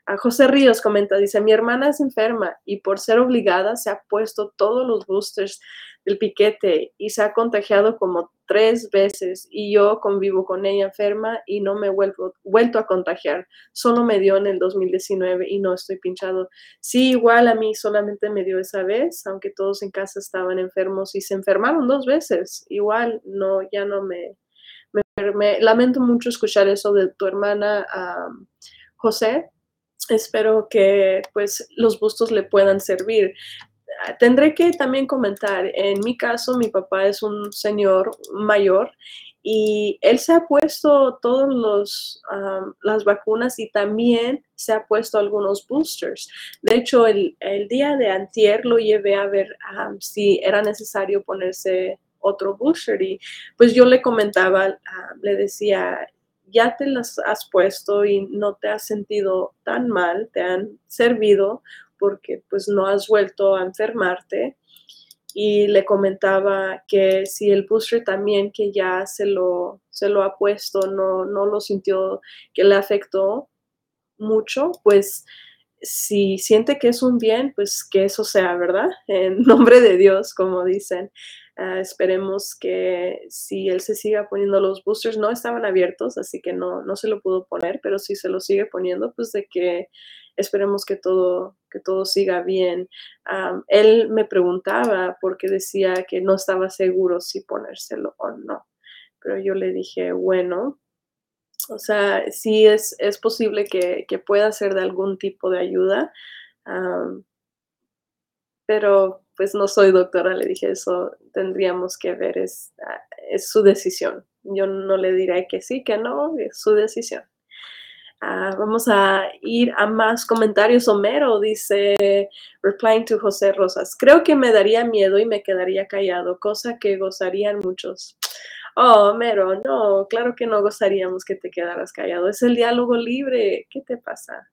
A José Ríos comenta, dice, mi hermana es enferma y por ser obligada se ha puesto todos los boosters del piquete y se ha contagiado como tres veces y yo convivo con ella enferma y no me he vuelto, a contagiar. Solo me dio en el 2019 y no estoy pinchado. Sí, igual a mí solamente me dio esa vez, aunque todos en casa estaban enfermos y se enfermaron dos veces. Igual no, ya no me, lamento mucho escuchar eso de tu hermana José. Espero que pues los bustos le puedan servir tendré que también comentar, en mi caso, mi papá es un señor mayor y él se ha puesto todas las vacunas y también se ha puesto algunos boosters. De hecho, el, día de antier lo llevé a ver si era necesario ponerse otro booster y pues yo le comentaba, le decía, ya te las has puesto y no te has sentido tan mal, te han servido, porque pues no has vuelto a enfermarte. Y le comentaba que si el booster también que ya se lo, se lo ha puesto no, no lo sintió que le afectó mucho, pues si siente que es un bien, pues que eso sea, ¿verdad? En nombre de Dios, como dicen. Ah, esperemos que si él se siga poniendo los boosters, no estaban abiertos, así que no, no se lo pudo poner, pero si se lo sigue poniendo, pues de que esperemos que todo, que todo siga bien. él me preguntaba porque decía que no estaba seguro si ponérselo o no, pero yo le dije, bueno, o sea, sí es, es posible que, pueda ser de algún tipo de ayuda, pero pues no soy doctora, le dije, eso tendríamos que ver, es, ah, es su decisión. Yo no le diré que sí, que no, es su decisión. Ah, vamos a ir a más comentarios. Homero dice, replying to José Rosas, creo que me daría miedo y me quedaría callado, cosa que gozarían muchos. Oh, Homero, no, claro que no gozaríamos que te quedaras callado. Es el diálogo libre. ¿Qué te pasa?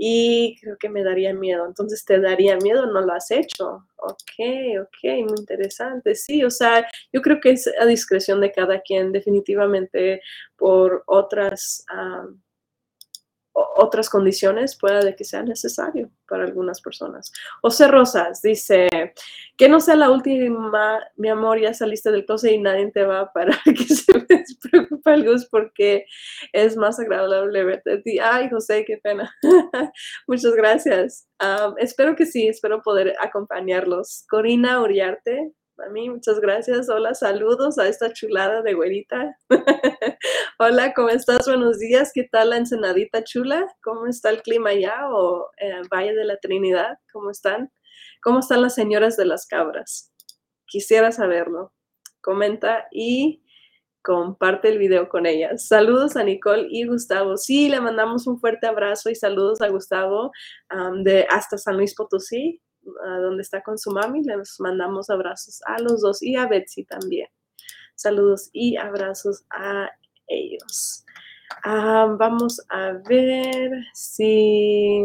Y creo que me daría miedo. Entonces, ¿te daría miedo? ¿No lo has hecho? Ok, ok, muy interesante. Sí, o sea, yo creo que es a discreción de cada quien, definitivamente por otras otras condiciones pueda de que sea necesario para algunas personas. José Rosas dice, que no sea la última, mi amor, ya saliste del closet y nadie te va a parar, que se me preocupa algo porque es más agradable verte a ti. Ay, José, qué pena. Muchas gracias. espero que sí, espero poder acompañarlos. Corina Uriarte, a mí, muchas gracias. Hola, saludos a esta chulada de güerita. Hola, ¿cómo estás? Buenos días. ¿Qué tal la ensenadita chula? ¿Cómo está el clima allá? ¿O eh, Valle de la Trinidad? ¿Cómo están? ¿Cómo están las señoras de las cabras? Quisiera saberlo. Comenta y comparte el video con ellas. Saludos a Nicole y Gustavo. Sí, le mandamos un fuerte abrazo y saludos a Gustavo de hasta San Luis Potosí donde está con su mami. Les mandamos abrazos a los dos y a Betsy también. Saludos y abrazos a ellos. Ah, vamos a ver si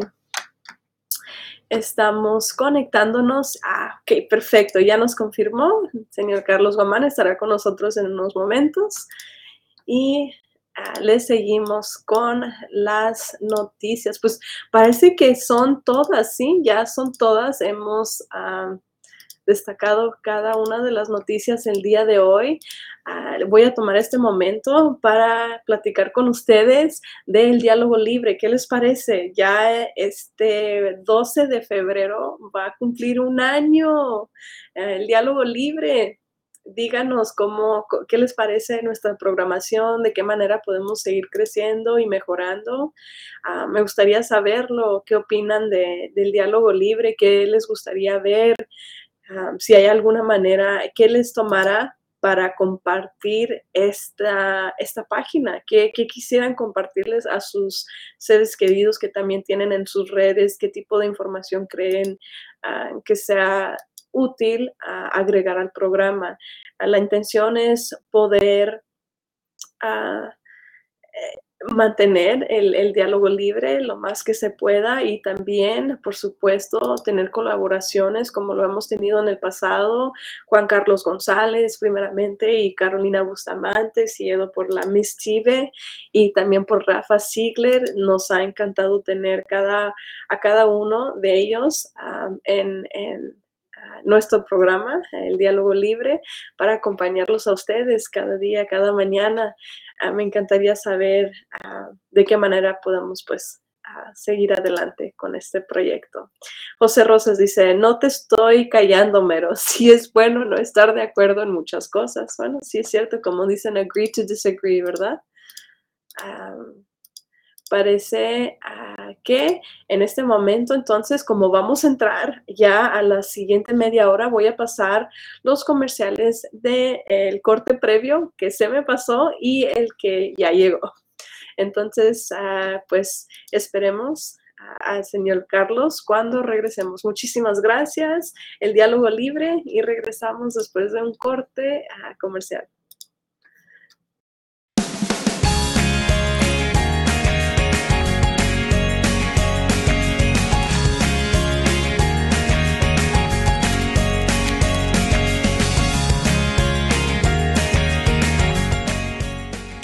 estamos conectándonos. Ah, ok, perfecto. Ya nos confirmó. El señor Carlos Guamán estará con nosotros en unos momentos. Y le seguimos con las noticias. Pues parece que son todas, ¿sí? Ya son todas. Hemos ah, destacado cada una de las noticias el día de hoy. Ah, voy a tomar este momento para platicar con ustedes del diálogo libre. ¿Qué les parece? Ya este 12 de febrero va a cumplir un año eh, el diálogo libre. Díganos cómo, qué les parece nuestra programación, de qué manera podemos seguir creciendo y mejorando. Ah, me gustaría saberlo, qué opinan del diálogo libre, qué les gustaría ver, ah, si hay alguna manera, qué les tomará para compartir esta, esta página, ¿Qué, quisieran compartirles a sus seres queridos que también tienen en sus redes, qué tipo de información creen ah, que sea útil agregar al programa. la intención es poder ah, eh, mantener el, diálogo libre lo más que se pueda y también, por supuesto, tener colaboraciones como lo hemos tenido en el pasado. Juan Carlos González, primeramente, y Carolina Bustamante, seguido por la Miss Chive y también por Rafa Ziegler. Nos ha encantado tener cada, a cada uno de ellos en nuestro programa, el diálogo libre, para acompañarlos a ustedes cada día, cada mañana. Ah, me encantaría saber ah, de qué manera podemos pues ah, seguir adelante con este proyecto. José Rosas dice, no te estoy callando, Mero, sí es bueno no estar de acuerdo en muchas cosas. Bueno, sí es cierto, como dicen, agree to disagree, ¿verdad? Parece que en este momento, entonces, como vamos a entrar ya a la siguiente media hora, voy a pasar los comerciales del corte previo que se me pasó y el que ya llegó. Entonces, ah, pues esperemos al señor Carlos cuando regresemos. Muchísimas gracias. El diálogo libre y regresamos después de un corte ah, comercial.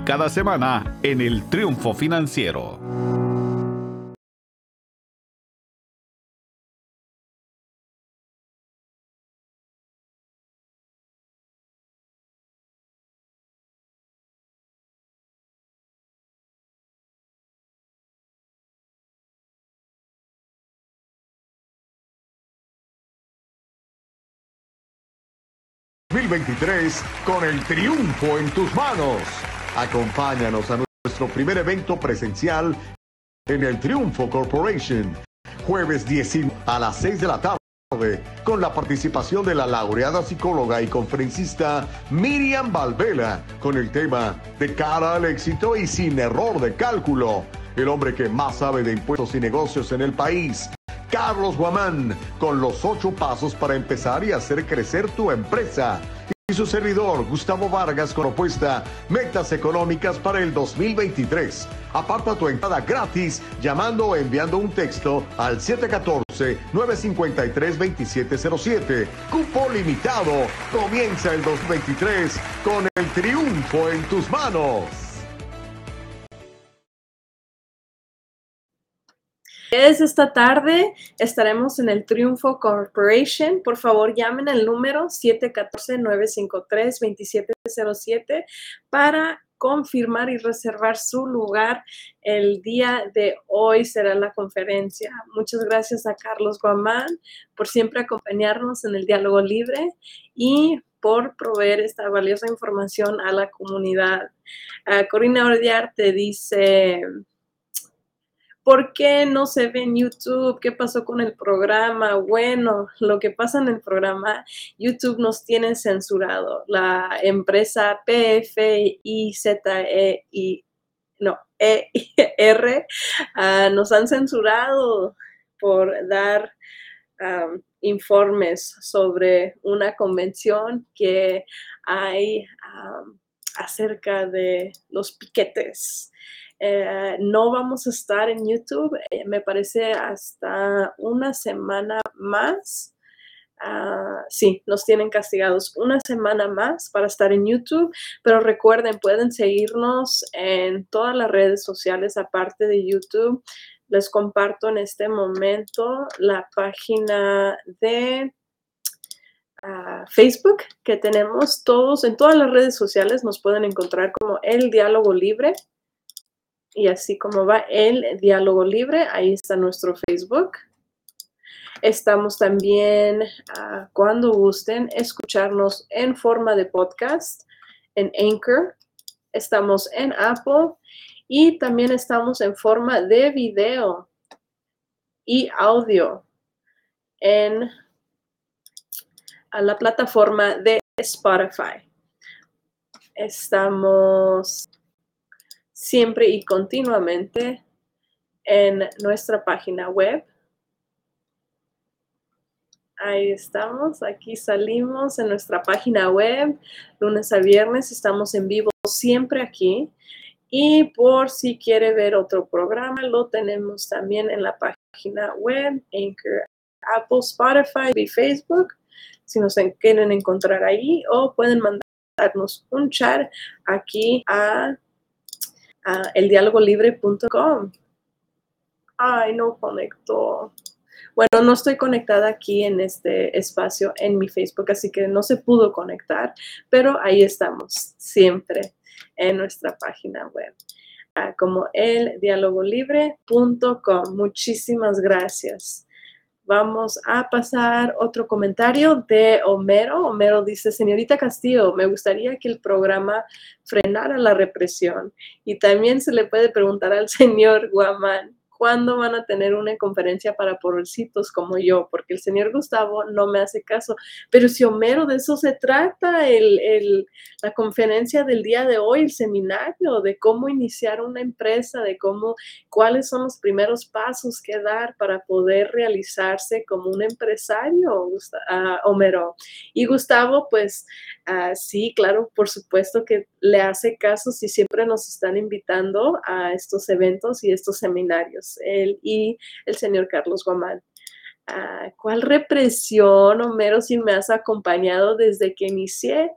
cada semana en el Triunfo Financiero. ...2023 con el triunfo en tus manos. Acompáñanos a nuestro primer evento presencial en el Triunfo Corporation, jueves 19 a las 6 de la tarde, con la participación de la laureada psicóloga y conferencista Miriam Valvela, con el tema De cara al éxito y sin error de cálculo, el hombre que más sabe de impuestos y negocios en el país. Carlos Guamán, con los ocho pasos para empezar y hacer crecer tu empresa. Y su servidor, Gustavo Vargas, con propuesta Metas Económicas para el 2023. Aparta tu entrada gratis llamando o enviando un texto al 714-953-2707. Cupo limitado. Comienza el 2023 con el triunfo en tus manos. Es esta tarde, estaremos en el Triunfo Corporation. Por favor, llamen al número 714-953-2707 para confirmar y reservar su lugar. El día de hoy será la conferencia. Muchas gracias a Carlos Guamán por siempre acompañarnos en el diálogo libre y por proveer esta valiosa información a la comunidad. Uh, Corina Ordiar te dice... ¿Por qué no se ve en YouTube? ¿Qué pasó con el programa? Bueno, lo que pasa en el programa, YouTube nos tiene censurado. La empresa PFIZE y no, ER nos han censurado por dar um, informes sobre una convención que hay um, acerca de los piquetes eh, no vamos a estar en YouTube, eh, me parece, hasta una semana más. Uh, sí, nos tienen castigados una semana más para estar en YouTube, pero recuerden, pueden seguirnos en todas las redes sociales aparte de YouTube. Les comparto en este momento la página de uh, Facebook que tenemos todos en todas las redes sociales. Nos pueden encontrar como El Diálogo Libre y así como va el diálogo libre, ahí está nuestro Facebook. Estamos también, ah, cuando gusten, escucharnos en forma de podcast en Anchor. Estamos en Apple y también estamos en forma de video y audio en la plataforma de Spotify. Estamos siempre y continuamente en nuestra página web. Ahí estamos, aquí salimos en nuestra página web, lunes a viernes, estamos en vivo siempre aquí. Y por si quiere ver otro programa, lo tenemos también en la página web, Anchor, Apple, Spotify y Facebook, si nos quieren encontrar ahí, o pueden mandarnos un chat aquí a eldialogolibre.com. Ay, no conectó. Bueno, no estoy conectada aquí en este espacio en mi Facebook, así que no se pudo conectar, pero ahí estamos siempre en nuestra página web, ah, como eldialogolibre.com. Muchísimas gracias. Vamos a pasar otro comentario de Homero. Homero dice, señorita Castillo, me gustaría que el programa frenara la represión. Y también se le puede preguntar al señor Guamán ¿cuándo van a tener una conferencia para pobrecitos como yo? Porque el señor Gustavo no me hace caso. Pero si Homero, de eso se trata el, la conferencia del día de hoy, el seminario, de cómo iniciar una empresa, de cómo, cuáles son los primeros pasos que dar para poder realizarse como un empresario, uh, Homero. Y Gustavo, pues uh, sí, claro, por supuesto que le hace caso si siempre nos están invitando a estos eventos y estos seminarios, él y el señor Carlos Guamán. Ah, ¿Cuál represión, Homero, si me has acompañado desde que inicié?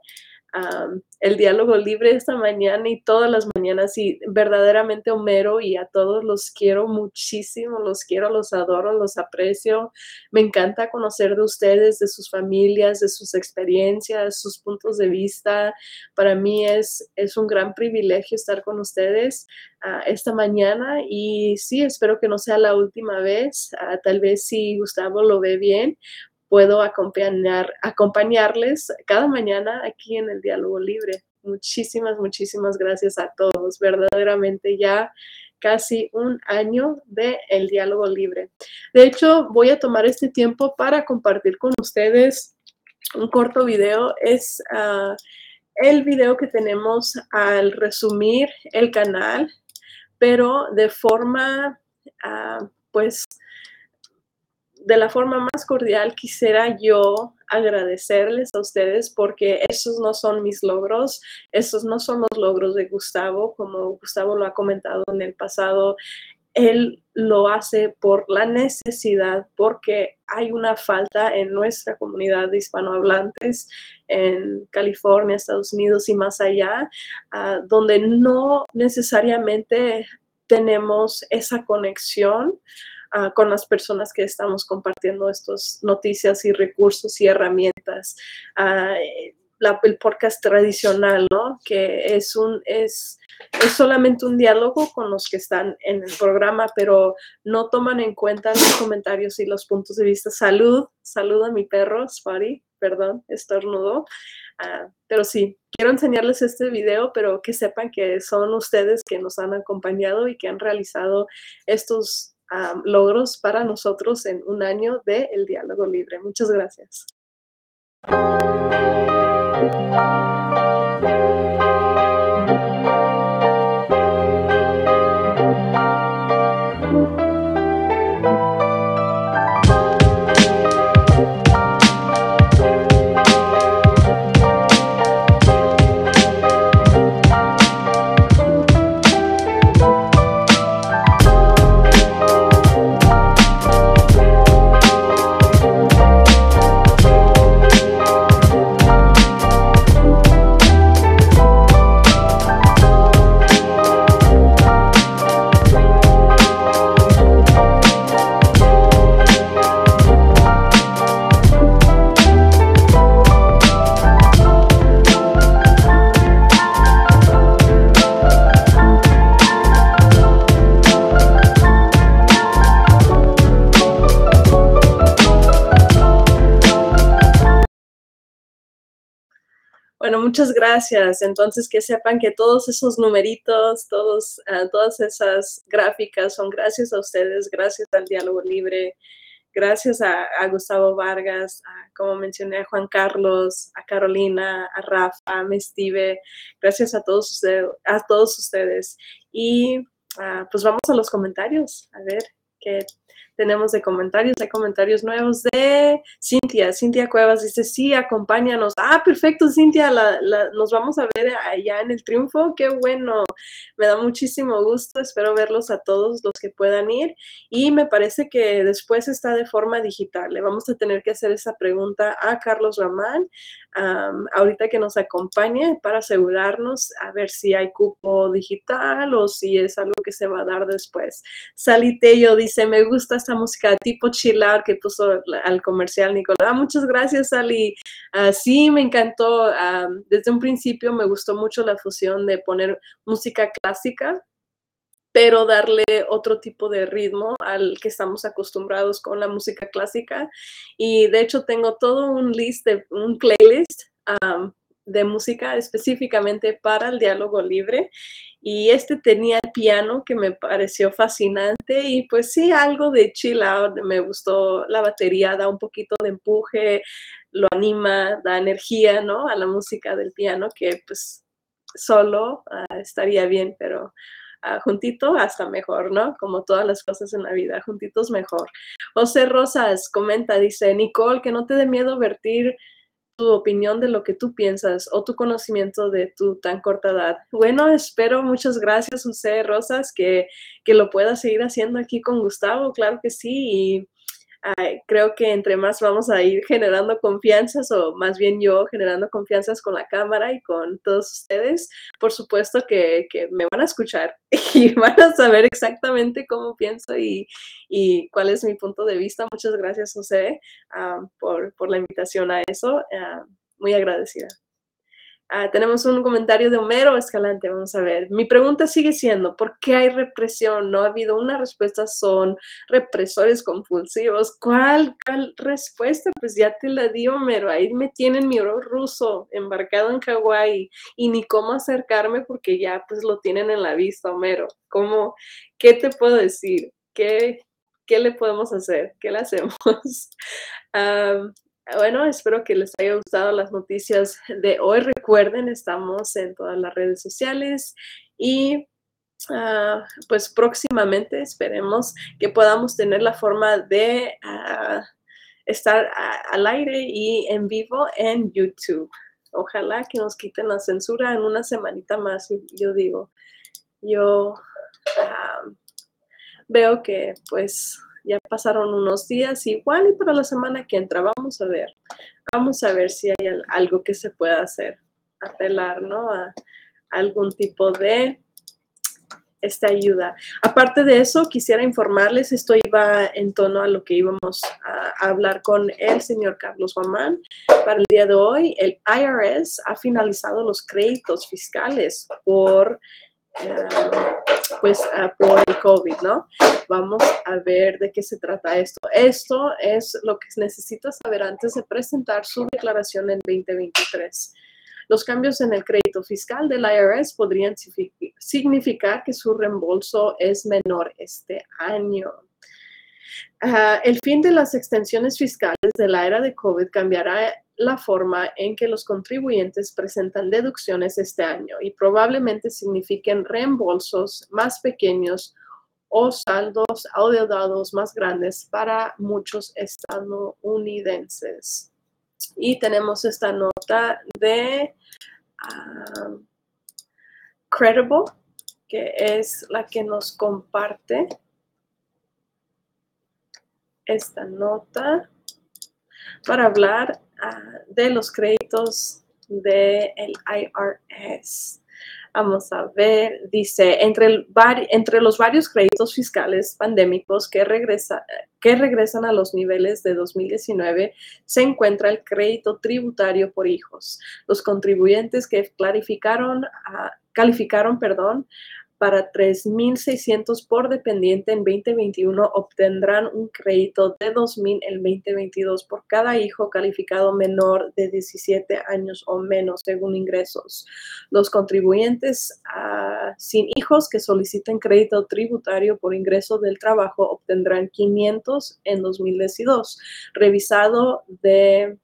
El diálogo libre esta mañana y todas las mañanas y verdaderamente Homero y a todos los quiero muchísimo, los quiero, los adoro, los aprecio. Me encanta conocer de ustedes, de sus familias, de sus experiencias, sus puntos de vista. Para mí es, es un gran privilegio estar con ustedes uh, esta mañana y sí, espero que no sea la última vez. Uh, tal vez si Gustavo lo ve bien, puedo acompañar, acompañarles cada mañana aquí en el Diálogo Libre. Muchísimas, muchísimas gracias a todos. Verdaderamente ya casi un año de el Diálogo Libre. De hecho, voy a tomar este tiempo para compartir con ustedes un corto video. Es uh, el video que tenemos al resumir el canal, pero de forma, uh, pues, de la forma más cordial quisiera yo agradecerles a ustedes porque esos no son mis logros, esos no son los logros de Gustavo, como Gustavo lo ha comentado en el pasado. Él lo hace por la necesidad, porque hay una falta en nuestra comunidad de hispanohablantes en California, Estados Unidos y más allá, uh, donde no necesariamente tenemos esa conexión uh, con las personas que estamos compartiendo estas noticias y recursos y herramientas. La, el podcast tradicional, ¿no? Que es un, es, es solamente un diálogo con los que están en el programa, pero no toman en cuenta los comentarios y los puntos de vista. Salud, salud a mi perro, Spotty, perdón, estornudo. Uh, pero sí, quiero enseñarles este video, pero que sepan que son ustedes que nos han acompañado y que han realizado estos logros para nosotros en un año de El Diálogo Libre. Muchas gracias. Bueno, muchas gracias. Entonces, que sepan que todos esos numeritos, todos, uh, todas esas gráficas son gracias a ustedes, gracias al diálogo libre, gracias a, Gustavo Vargas, como mencioné, a Juan Carlos, a Carolina, a Rafa, a Mestive, gracias a todos ustedes. A todos ustedes. Y uh, pues vamos a los comentarios, a ver qué tenemos de comentarios. Hay comentarios nuevos de Cintia. Cintia Cuevas dice, sí, acompáñanos. Ah, perfecto, Cintia, nos vamos a ver allá en el triunfo. Qué bueno. Me da muchísimo gusto. Espero verlos a todos los que puedan ir. Y me parece que después está de forma digital. Le vamos a tener que hacer esa pregunta a Carlos Ramán um, ahorita que nos acompañe para asegurarnos a ver si hay cupo digital o si es algo que se va a dar después. Salitello dice, me gusta esta música tipo chilar que puso al comercial Nicolás. muchas gracias, Sally. Uh, sí, me encantó. Uh, desde un principio me gustó mucho la fusión de poner música clásica pero darle otro tipo de ritmo al que estamos acostumbrados con la música clásica. Y de hecho tengo todo un list de un playlist um, de música específicamente para el diálogo libre y este tenía el piano que me pareció fascinante y pues sí, algo de chill out, me gustó la batería, da un poquito de empuje, lo anima, da energía, ¿no? A la música del piano que pues solo ah, estaría bien, pero ah, juntito hasta mejor, ¿no? Como todas las cosas en la vida, juntitos mejor. José Rosas comenta, dice, Nicole, que no te dé miedo vertir tu opinión de lo que tú piensas o tu conocimiento de tu tan corta edad. Bueno, espero, muchas gracias, José Rosas, que, que lo puedas seguir haciendo aquí con Gustavo, claro que sí. Y creo que entre más vamos a ir generando confianzas, o más bien yo generando confianzas con la cámara y con todos ustedes, por supuesto que, que me van a escuchar y van a saber exactamente cómo pienso y, y cuál es mi punto de vista. Muchas gracias, José, ah, por, por, la invitación a eso. Ah, muy agradecida. Ah, tenemos un comentario de Homero Escalante, vamos a ver. Mi pregunta sigue siendo, ¿por qué hay represión? No ha habido una respuesta, son represores compulsivos. ¿Cuál, respuesta? Pues ya te la di, Homero. Ahí me tienen mi oro ruso embarcado en Hawái y ni cómo acercarme porque ya pues lo tienen en la vista, Homero. ¿Cómo, qué te puedo decir? ¿Qué, qué le podemos hacer? ¿Qué le hacemos? bueno, espero que les haya gustado las noticias de hoy. Recuerden, estamos en todas las redes sociales y ah, pues próximamente esperemos que podamos tener la forma de ah, estar al aire y en vivo en YouTube. Ojalá que nos quiten la censura en una semanita más, yo digo. Yo ah, veo que pues ya pasaron unos días igual y para la semana que entra vamos a ver, vamos a ver si hay algo que se pueda hacer, apelar, ¿no? A algún tipo de esta ayuda. Aparte de eso, quisiera informarles, esto iba en tono a lo que íbamos a, hablar con el señor Carlos Guamán. Para el día de hoy, el IRS ha finalizado los créditos fiscales por eh, pues ah, por el COVID, ¿no? Vamos a ver de qué se trata esto. Esto es lo que necesita saber antes de presentar su declaración en 2023. Los cambios en el crédito fiscal del IRS podrían significar que su reembolso es menor este año. Ah, el fin de las extensiones fiscales de la era de COVID cambiará la forma en que los contribuyentes presentan deducciones este año y probablemente signifiquen reembolsos más pequeños o saldos adeudados más grandes para muchos estadounidenses. Y tenemos esta nota de ah, Credible, que es la que nos comparte esta nota para hablar Ah, de los créditos del IRS. Vamos a ver, dice, entre, entre los varios créditos fiscales pandémicos que, regresa, que regresan a los niveles de 2019, se encuentra el crédito tributario por hijos. Los contribuyentes que clarificaron, ah, calificaron perdón, para 3.600 por dependiente en 2021 obtendrán un crédito de 2.000 en 2022 por cada hijo calificado menor de 17 años o menos según ingresos. Los contribuyentes ah, sin hijos que soliciten crédito tributario por ingreso del trabajo obtendrán 500 en 2022, revisado de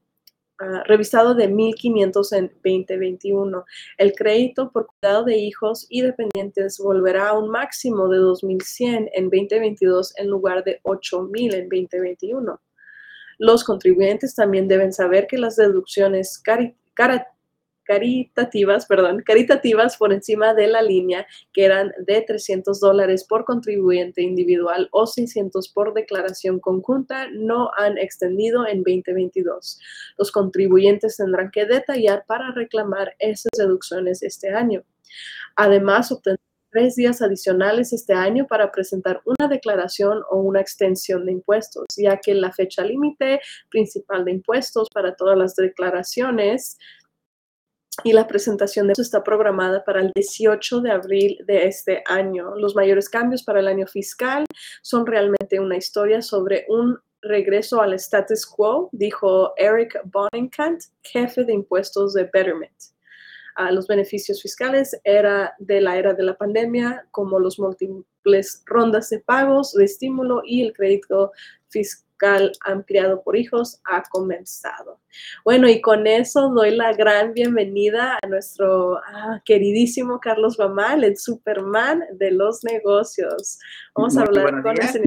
Ah, revisado de 1.500 en 2021. El crédito por cuidado de hijos y dependientes volverá a un máximo de 2.100 en 2022 en lugar de 8.000 en 2021. Los contribuyentes también deben saber que las deducciones caritativas, perdón, caritativas por encima de la línea, que eran de 300 dólares por contribuyente individual o 600 por declaración conjunta, no han extendido en 2022. Los contribuyentes tendrán que detallar para reclamar esas deducciones este año. Además, obtendrán tres días adicionales este año para presentar una declaración o una extensión de impuestos, ya que la fecha límite principal de impuestos para todas las declaraciones y la presentación de está programada para el 18 de abril de este año. Los mayores cambios para el año fiscal son realmente una historia sobre un regreso al status quo, dijo Eric Bonenkamp, jefe de impuestos de Betterment. los beneficios fiscales era de la era de la pandemia, como los múltiples rondas de pagos, de estímulo y el crédito fiscal ampliado por hijos ha comenzado. Bueno, y con eso doy la gran bienvenida a nuestro ah, queridísimo Carlos Bamal, el Superman de los negocios. Vamos a hablar con él.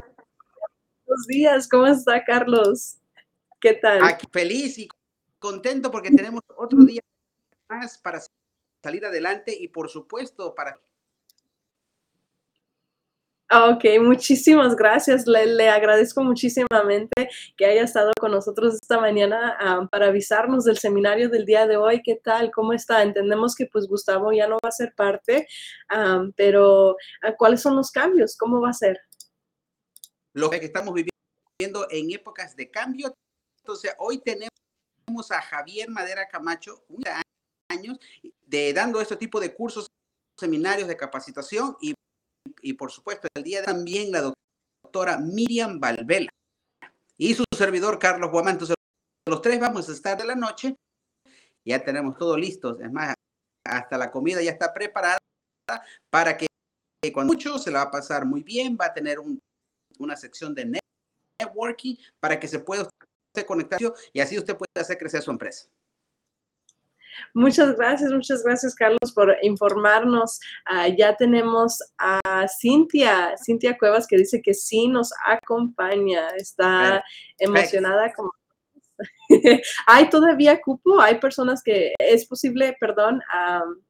Buenos días, ¿cómo está Carlos? ¿Qué tal? Aquí, feliz y contento porque tenemos otro día más para salir adelante y por supuesto para... Ok, muchísimas gracias. Le, agradezco muchísimamente que haya estado con nosotros esta mañana ah, para avisarnos del seminario del día de hoy. ¿Qué tal? ¿Cómo está? Entendemos que pues Gustavo ya no va a ser parte, ah, pero ah, ¿cuáles son los cambios? ¿Cómo va a ser? Lo que estamos viviendo en épocas de cambio. Entonces, hoy tenemos a Javier Madera Camacho, años, de dando este tipo de cursos, seminarios de capacitación y, y por supuesto el día también la doctora Miriam Valvela y su servidor Carlos Guamán. Entonces los tres vamos a estar de la noche, ya tenemos todo listo, es más, hasta la comida ya está preparada para que cuando mucho se la va a pasar muy bien, va a tener una sección de networking para que se pueda conectar y así usted puede hacer crecer su empresa. Muchas gracias, muchas gracias Carlos por informarnos. Ah, ya tenemos a Cintia, Cintia Cuevas que dice que sí nos acompaña, está emocionada como... ¿Hay todavía cupo? ¿Hay personas que es posible, perdón,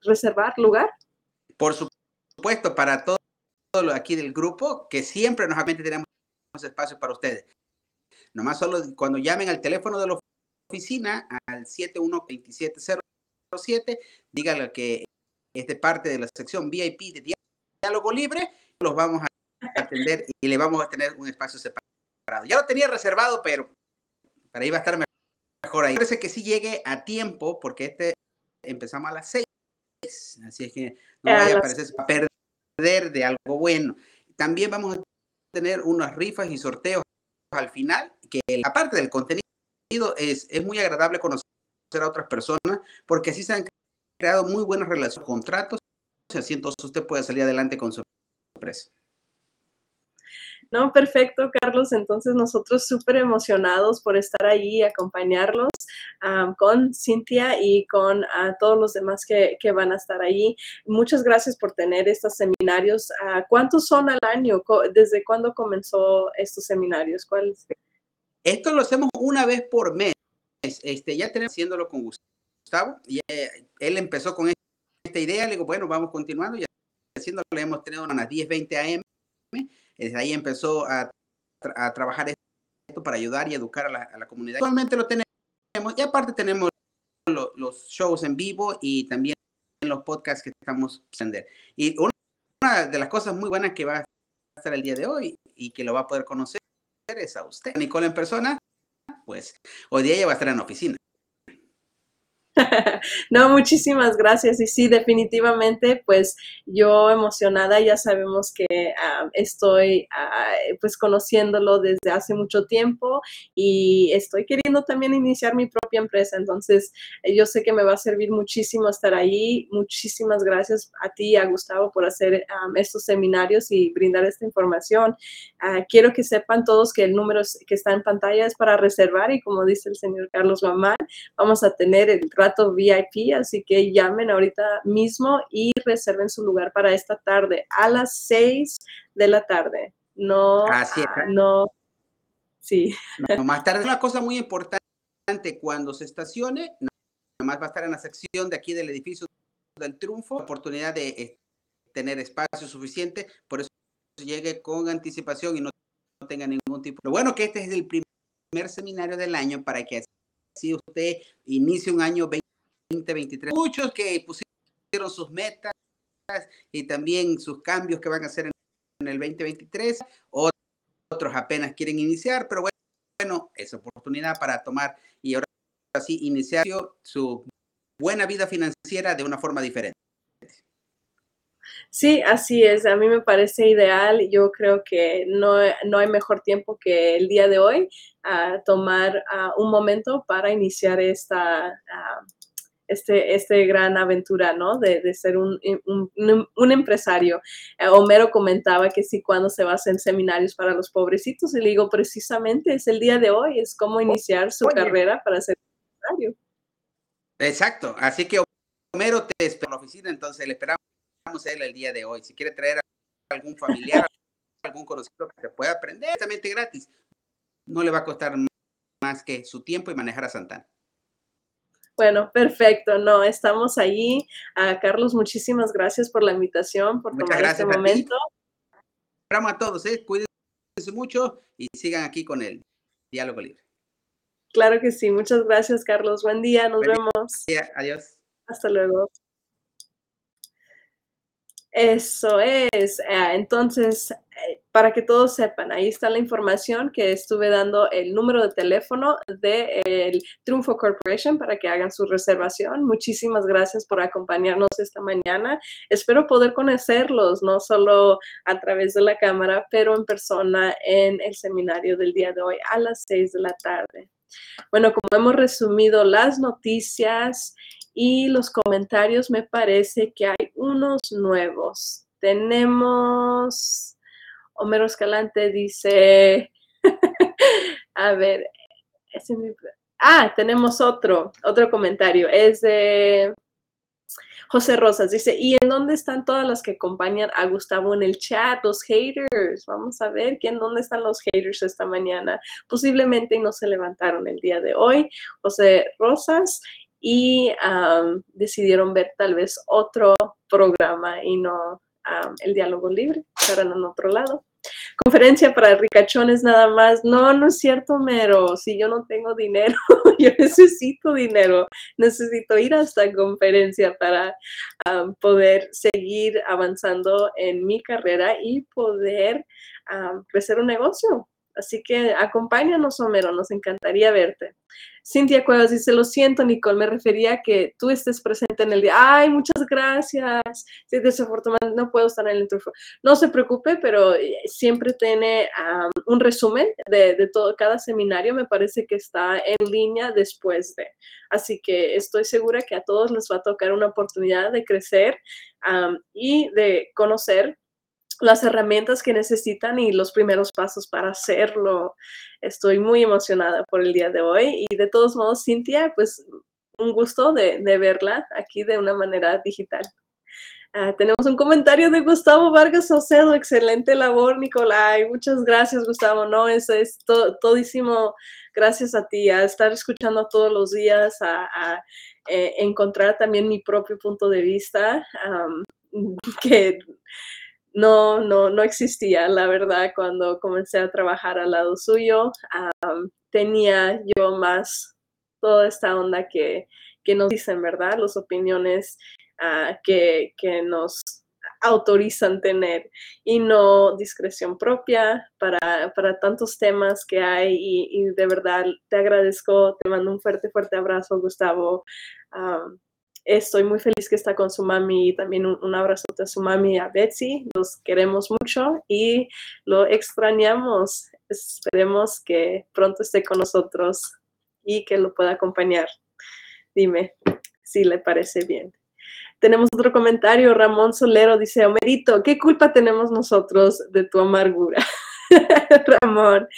reservar lugar? Por supuesto, para todo, lo aquí del grupo, que siempre nos tenemos espacio para ustedes. Nomás solo cuando llamen al teléfono de la oficina al 712707, díganle que es de parte de la sección VIP de diálogo libre, los vamos a atender y le vamos a tener un espacio separado. Ya lo tenía reservado, pero para ahí va a estar mejor ahí. Parece que sí llegue a tiempo, porque este empezamos a las 6, así es que no vaya a parecer perder de algo bueno. También vamos a tener unas rifas y sorteos al final, que aparte del contenido, es, es muy agradable conocer a otras personas, porque así se han creado muy buenas relaciones, contratos, así entonces usted puede salir adelante con su empresa. No, perfecto, Carlos. Entonces nosotros súper emocionados por estar ahí y acompañarlos con Cintia y con todos los demás que, van a estar ahí. Muchas gracias por tener estos seminarios. Ah, ¿Cuántos son al año? ¿Desde cuándo comenzó estos seminarios? ¿Cuáles? Esto lo hacemos una vez por mes. Este, ya tenemos haciéndolo con Gustavo. Y, eh, él empezó con esta idea. Le digo, bueno, vamos continuando. Y haciéndolo hemos tenido unas 10, 20 AM desde ahí empezó a, a trabajar esto para ayudar y educar a la, a comunidad. Actualmente lo tenemos y aparte tenemos los shows en vivo y también los podcasts que estamos haciendo. Y una de las cosas muy buenas que va a estar el día de hoy y que lo va a poder conocer es a usted. Nicole en persona, pues hoy día ella va a estar en la oficina. no, muchísimas gracias. Y sí, definitivamente, pues yo emocionada, ya sabemos que ah, estoy ah, pues conociéndolo desde hace mucho tiempo y estoy queriendo también iniciar mi propia empresa. Entonces, yo sé que me va a servir muchísimo estar ahí. Muchísimas gracias a ti y a Gustavo por hacer estos seminarios y brindar esta información. Ah, quiero que sepan todos que el número que está en pantalla es para reservar y como dice el señor Carlos Mamán, vamos a tener el VIP, así que llamen ahorita mismo y reserven su lugar para esta tarde a las 6 de la tarde. No, así es. Ah, no, sí. más tarde, una cosa muy importante, cuando se estacione, más va a estar en la sección de aquí del edificio del Triunfo, oportunidad de eh, tener espacio suficiente, por eso llegue con anticipación y no tenga ningún tipo. Lo bueno que este es el primer seminario del año para que así usted inicie un año 2023. Muchos que pusieron sus metas y también sus cambios que van a hacer en el 2023. Otros apenas quieren iniciar, pero bueno, es oportunidad para tomar y ahora sí iniciar su buena vida financiera de una forma diferente. Sí, así es. A mí me parece ideal. Yo creo que no, no hay mejor tiempo que el día de hoy a tomar un momento para iniciar esta, este, este gran aventura, ¿no? De, de ser un, un, un, empresario. Eh, Homero comentaba que sí, cuando se va a hacer seminarios para los pobrecitos, y le digo, precisamente es el día de hoy, es cómo iniciar su carrera para ser empresario. Exacto, así que Homero te espera en la oficina, entonces le esperamos a él el día de hoy. Si quiere traer a algún familiar, algún conocido que se pueda aprender, exactamente gratis, no le va a costar más que su tiempo y manejar a Santana. Bueno, perfecto. No, estamos ahí. A Carlos, muchísimas gracias por la invitación, por tomar este momento. Esperamos a todos, ¿eh? cuídense mucho y sigan aquí con el diálogo libre. Claro que sí. Muchas gracias, Carlos. Buen día. Nos vemos. Día. Adiós. Hasta luego. Eso es. Eh, entonces, eh, para que todos sepan, ahí está la información que estuve dando el número de teléfono del Triunfo Corporation para que hagan su reservación. Muchísimas gracias por acompañarnos esta mañana. Espero poder conocerlos, no solo a través de la cámara, pero en persona en el seminario del día de hoy a las seis de la tarde. Bueno, como hemos resumido las noticias y los comentarios, me parece que hay unos nuevos. Tenemos, Homero Escalante dice, a ver, ah, tenemos otro, otro comentario. Es de José Rosas dice, ¿y en dónde están todas las que acompañan a Gustavo en el chat? Los haters. Vamos a ver quién, dónde están los haters esta mañana. Posiblemente no se levantaron el día de hoy. José Rosas y decidieron ver tal vez otro programa y no el diálogo libre, estarán en otro lado. Conferencia para ricachones nada más. No, no es cierto, Mero. Si yo no tengo dinero, yo necesito dinero. Necesito ir a esta conferencia para poder seguir avanzando en mi carrera y poder crecer un negocio. Así que acompáñanos, Homero, nos encantaría verte. Cintia Cuevas dice, lo siento, Nicole, me refería a que tú estés presente en el día. Ay, muchas gracias. Sí, desafortunadamente no puedo estar en el trufo. No se preocupe, pero eh, siempre tiene un resumen de, todo, cada seminario. Me parece que está en línea después de. Así que estoy segura que a todos les va a tocar una oportunidad de crecer y de conocer las herramientas que necesitan y los primeros pasos para hacerlo. Estoy muy emocionada por el día de hoy y de todos modos, Cintia, pues un gusto de, verla aquí de una manera digital. Ah, tenemos un comentario de Gustavo Vargas Ocedo. Excelente labor, Nicolai. Muchas gracias, Gustavo. No, es, es todísimo gracias a ti, a estar escuchando todos los días, a, eh, encontrar también mi propio punto de vista, que no, no, no existía, la verdad, cuando comencé a trabajar al lado suyo. tenía yo más toda esta onda que, nos dicen, ¿verdad? Las opiniones ah, que, nos autorizan tener y no discreción propia para, tantos temas que hay y, de verdad te agradezco, te mando un fuerte, fuerte abrazo, Gustavo. Estoy muy feliz que está con su mami y también un, abrazo a su mami, a Betsy. Los queremos mucho y lo extrañamos. Esperemos que pronto esté con nosotros y que lo pueda acompañar. Dime si le parece bien. Tenemos otro comentario. Ramón Solero dice, Homerito, ¿qué culpa tenemos nosotros de tu amargura? Ramón.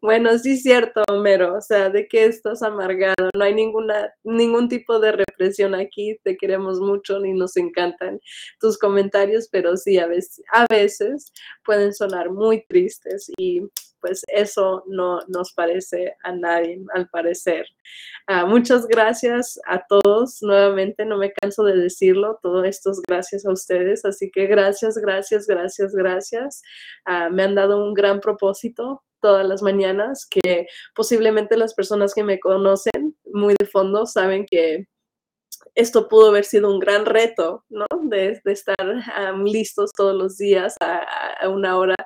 Bueno, sí es cierto, Homero. O sea, ¿de qué estás amargado? No hay ninguna, ningún tipo de represión aquí. Te queremos mucho y nos encantan tus comentarios, pero sí, a veces, a veces pueden sonar muy tristes y pues eso no nos parece a nadie, al parecer. Ah, muchas gracias a todos. Nuevamente, no me canso de decirlo, todo esto es gracias a ustedes. Así que gracias, gracias, gracias, gracias. Ah, me han dado un gran propósito todas las mañanas que posiblemente las personas que me conocen muy de fondo saben que esto pudo haber sido un gran reto, ¿no? De, estar listos todos los días a, una hora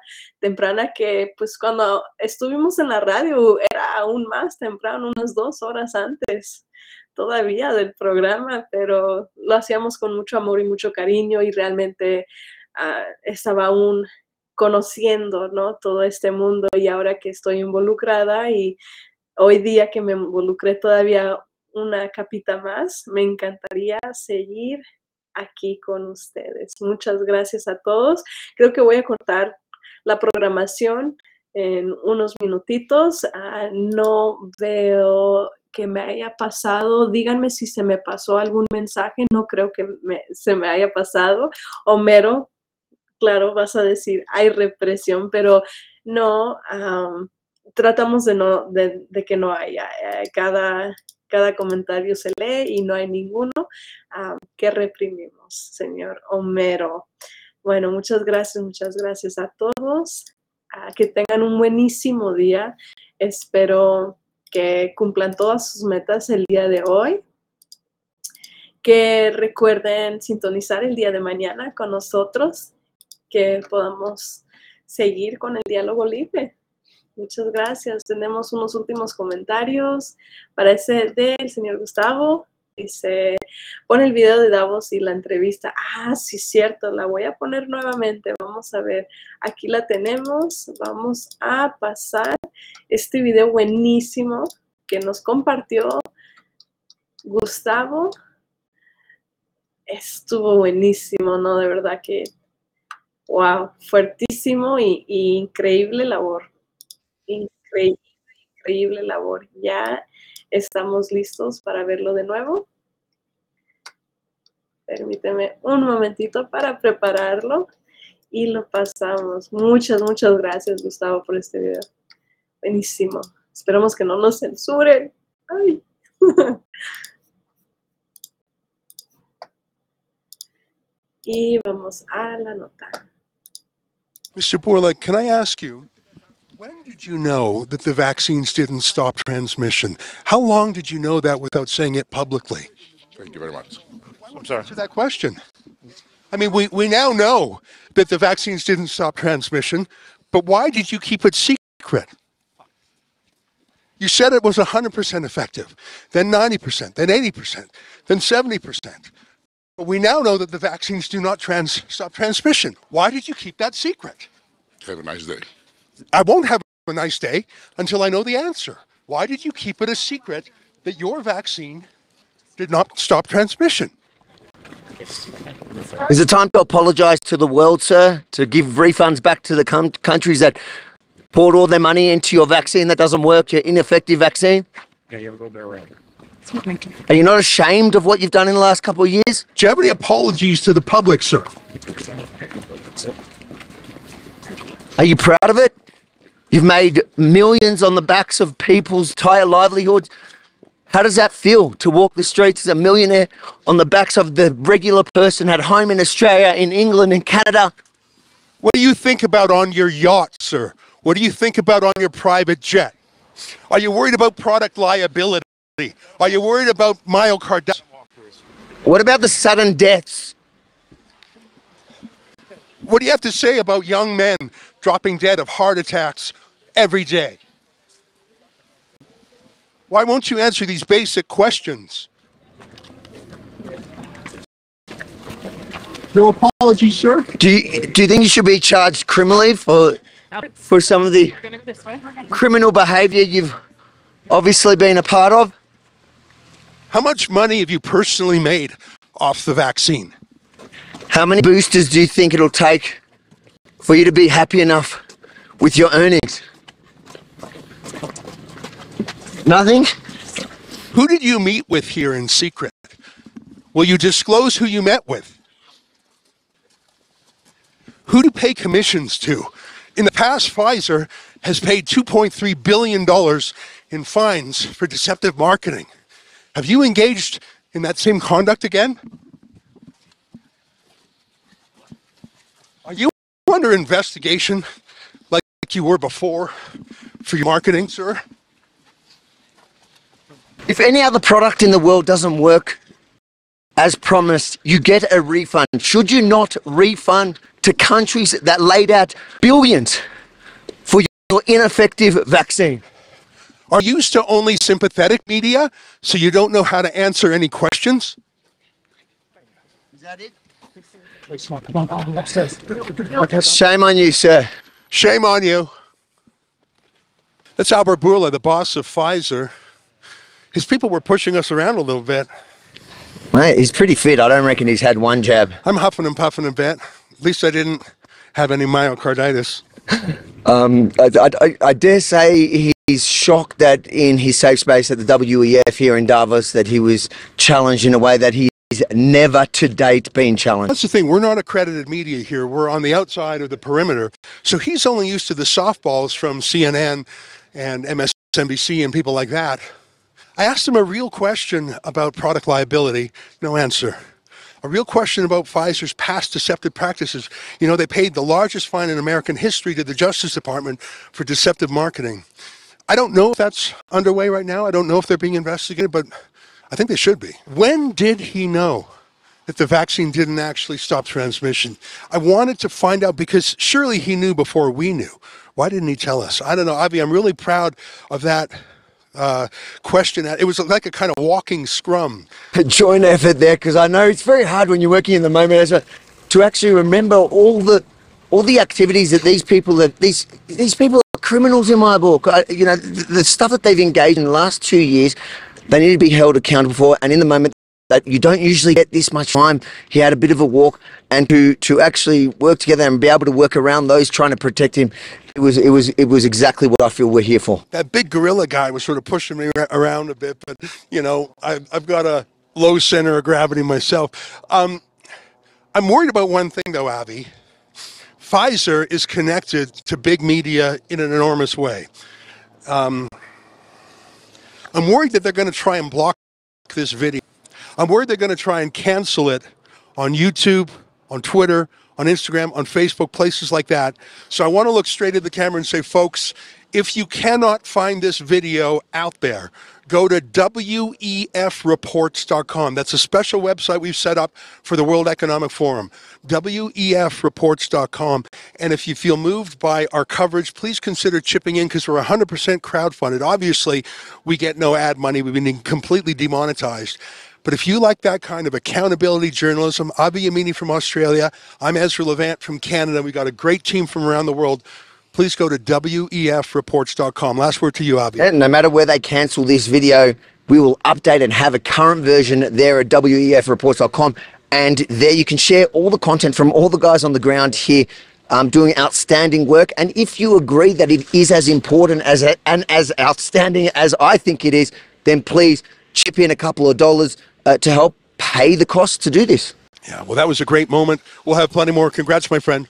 temprana que pues cuando estuvimos en la radio era aún más temprano, unas dos horas antes todavía del programa, pero lo hacíamos con mucho amor y mucho cariño y realmente ah, estaba aún conociendo, ¿no? Todo este mundo y ahora que estoy involucrada y hoy día que me involucré todavía una capita más. Me encantaría seguir aquí con ustedes. Muchas gracias a todos. Creo que voy a cortar la programación en unos minutitos. Ah, no veo que me haya pasado. Díganme si se me pasó algún mensaje. No creo que se me haya pasado. Homero, claro, vas a decir, hay represión, pero no, tratamos de, no, de, que no haya. Eh, cada, cada comentario se lee y no hay ninguno que reprimimos, señor Homero. Bueno, muchas gracias, muchas gracias a todos. que tengan un buenísimo día. Espero que cumplan todas sus metas el día de hoy. Que recuerden sintonizar el día de mañana con nosotros, que podamos seguir con el diálogo libre. Muchas gracias. Tenemos unos últimos comentarios. Parece del señor Gustavo. Dice, pone el video de Davos y la entrevista. Ah, sí, cierto, la voy a poner nuevamente. Vamos a ver, aquí la tenemos. Vamos a pasar este video buenísimo que nos compartió Gustavo. Estuvo buenísimo, ¿no? De verdad que, wow, fuertísimo y, increíble labor. Increíble, increíble labor. Ya estamos listos para verlo de nuevo. Permíteme un momentito para prepararlo y lo pasamos. Muchas, muchas gracias, Gustavo, por este video. Buenísimo. Esperamos que no nos censuren. Ay. y vamos a la nota. Mr. Borla, can I ask you, when did you know that the vaccines didn't stop transmission? How long did you know that without saying it publicly? Thank you very much. I'm sorry. To that question. I mean, we, we now know that the vaccines didn't stop transmission, but why did you keep it secret? You said it was 100% effective, then 90%, then 80%, then 70%. But we now know that the vaccines do not trans- stop transmission. Why did you keep that secret? Have a nice day. I won't have a nice day until I know the answer. Why did you keep it a secret that your vaccine did not stop transmission? Is it time to apologise to the world, sir? To give refunds back to the com- countries that poured all their money into your vaccine that doesn't work, your ineffective vaccine? Yeah, you have a go there, right? Are you not ashamed of what you've done in the last couple of years? Do you have any apologies to the public, sir? Are you proud of it? You've made millions on the backs of people's entire livelihoods. How does that feel to walk the streets as a millionaire on the backs of the regular person at home in Australia, in England, in Canada? What do you think about on your yacht, sir? What do you think about on your private jet? Are you worried about product liability? Are you worried about myocarditis? What about the sudden deaths? What do you have to say about young men dropping dead of heart attacks every day? Why won't you answer these basic questions? No apology, sir. Do you, do you think you should be charged criminally for for some of the criminal behaviour you've obviously been a part of? How much money have you personally made off the vaccine? How many boosters do you think it'll take for you to be happy enough with your earnings? Nothing? Who did you meet with here in secret? Will you disclose who you met with? Who do you pay commissions to? In the past, Pfizer has paid $2.3 billion in fines for deceptive marketing. Have you engaged in that same conduct again? Are you under investigation like you were before for your marketing, sir? If any other product in the world doesn't work as promised, you get a refund. Should you not refund to countries that laid out billions for your ineffective vaccine? Are you used to only sympathetic media, so you don't know how to answer any questions? Is that it? Shame on you, sir. Shame on you. That's Albert Bourla, the boss of Pfizer. his people were pushing us around a little bit. Mate, he's pretty fit. I don't reckon he's had one jab. I'm huffing and puffing a bit. At least I didn't have any myocarditis. Um, I, I, I dare say he's shocked that in his safe space at the WEF here in Davos that he was challenged in a way that he's never to date been challenged. That's the thing. We're not accredited media here. We're on the outside of the perimeter. So he's only used to the softballs from CNN and MSNBC and people like that. I asked him a real question about product liability. No answer. A real question about Pfizer's past deceptive practices. You know, they paid the largest fine in American history to the Justice Department for deceptive marketing. I don't know if that's underway right now. I don't know if they're being investigated, but I think they should be. When did he know that the vaccine didn't actually stop transmission? I wanted to find out because surely he knew before we knew. Why didn't he tell us? I don't know. Avi, I'm really proud of that uh, question. It was like a kind of walking scrum. A joint effort there because I know it's very hard when you're working in the moment as well, to actually remember all the all the activities that these people that these these people are criminals in my book. I, you know the, the stuff that they've engaged in the last two years, they need to be held accountable for. And in the moment that you don't usually get this much time, he had a bit of a walk, and to to actually work together and be able to work around those trying to protect him it was it was it was exactly what I feel we're here for. That big gorilla guy was sort of pushing me around a bit, but you know I've, I've got a low center of gravity myself. Um, I'm worried about one thing though, Avi. Pfizer is connected to big media in an enormous way. Um, I'm worried that they're going to try and block this video. I'm worried they're going to try and cancel it on YouTube, on Twitter, on Instagram, on Facebook, places like that. So I want to look straight at the camera and say, folks, if you cannot find this video out there, go to WEFreports.com. That's a special website we've set up for the World Economic Forum. WEFreports.com. And if you feel moved by our coverage, please consider chipping in because we're 100% crowdfunded. Obviously, we get no ad money, we've been completely demonetized. But if you like that kind of accountability journalism, Avi Yamini from Australia, I'm Ezra Levant from Canada. We got a great team from around the world. Please go to WEFreports.com. Last word to you, Avi. And no matter where they cancel this video, we will update and have a current version there at WEFreports.com. And there you can share all the content from all the guys on the ground here um, doing outstanding work. And if you agree that it is as important as and as outstanding as I think it is, then please chip in a couple of dollars uh, to help pay the cost to do this. Yeah, well, that was a great moment. We'll have plenty more. Congrats, my friend.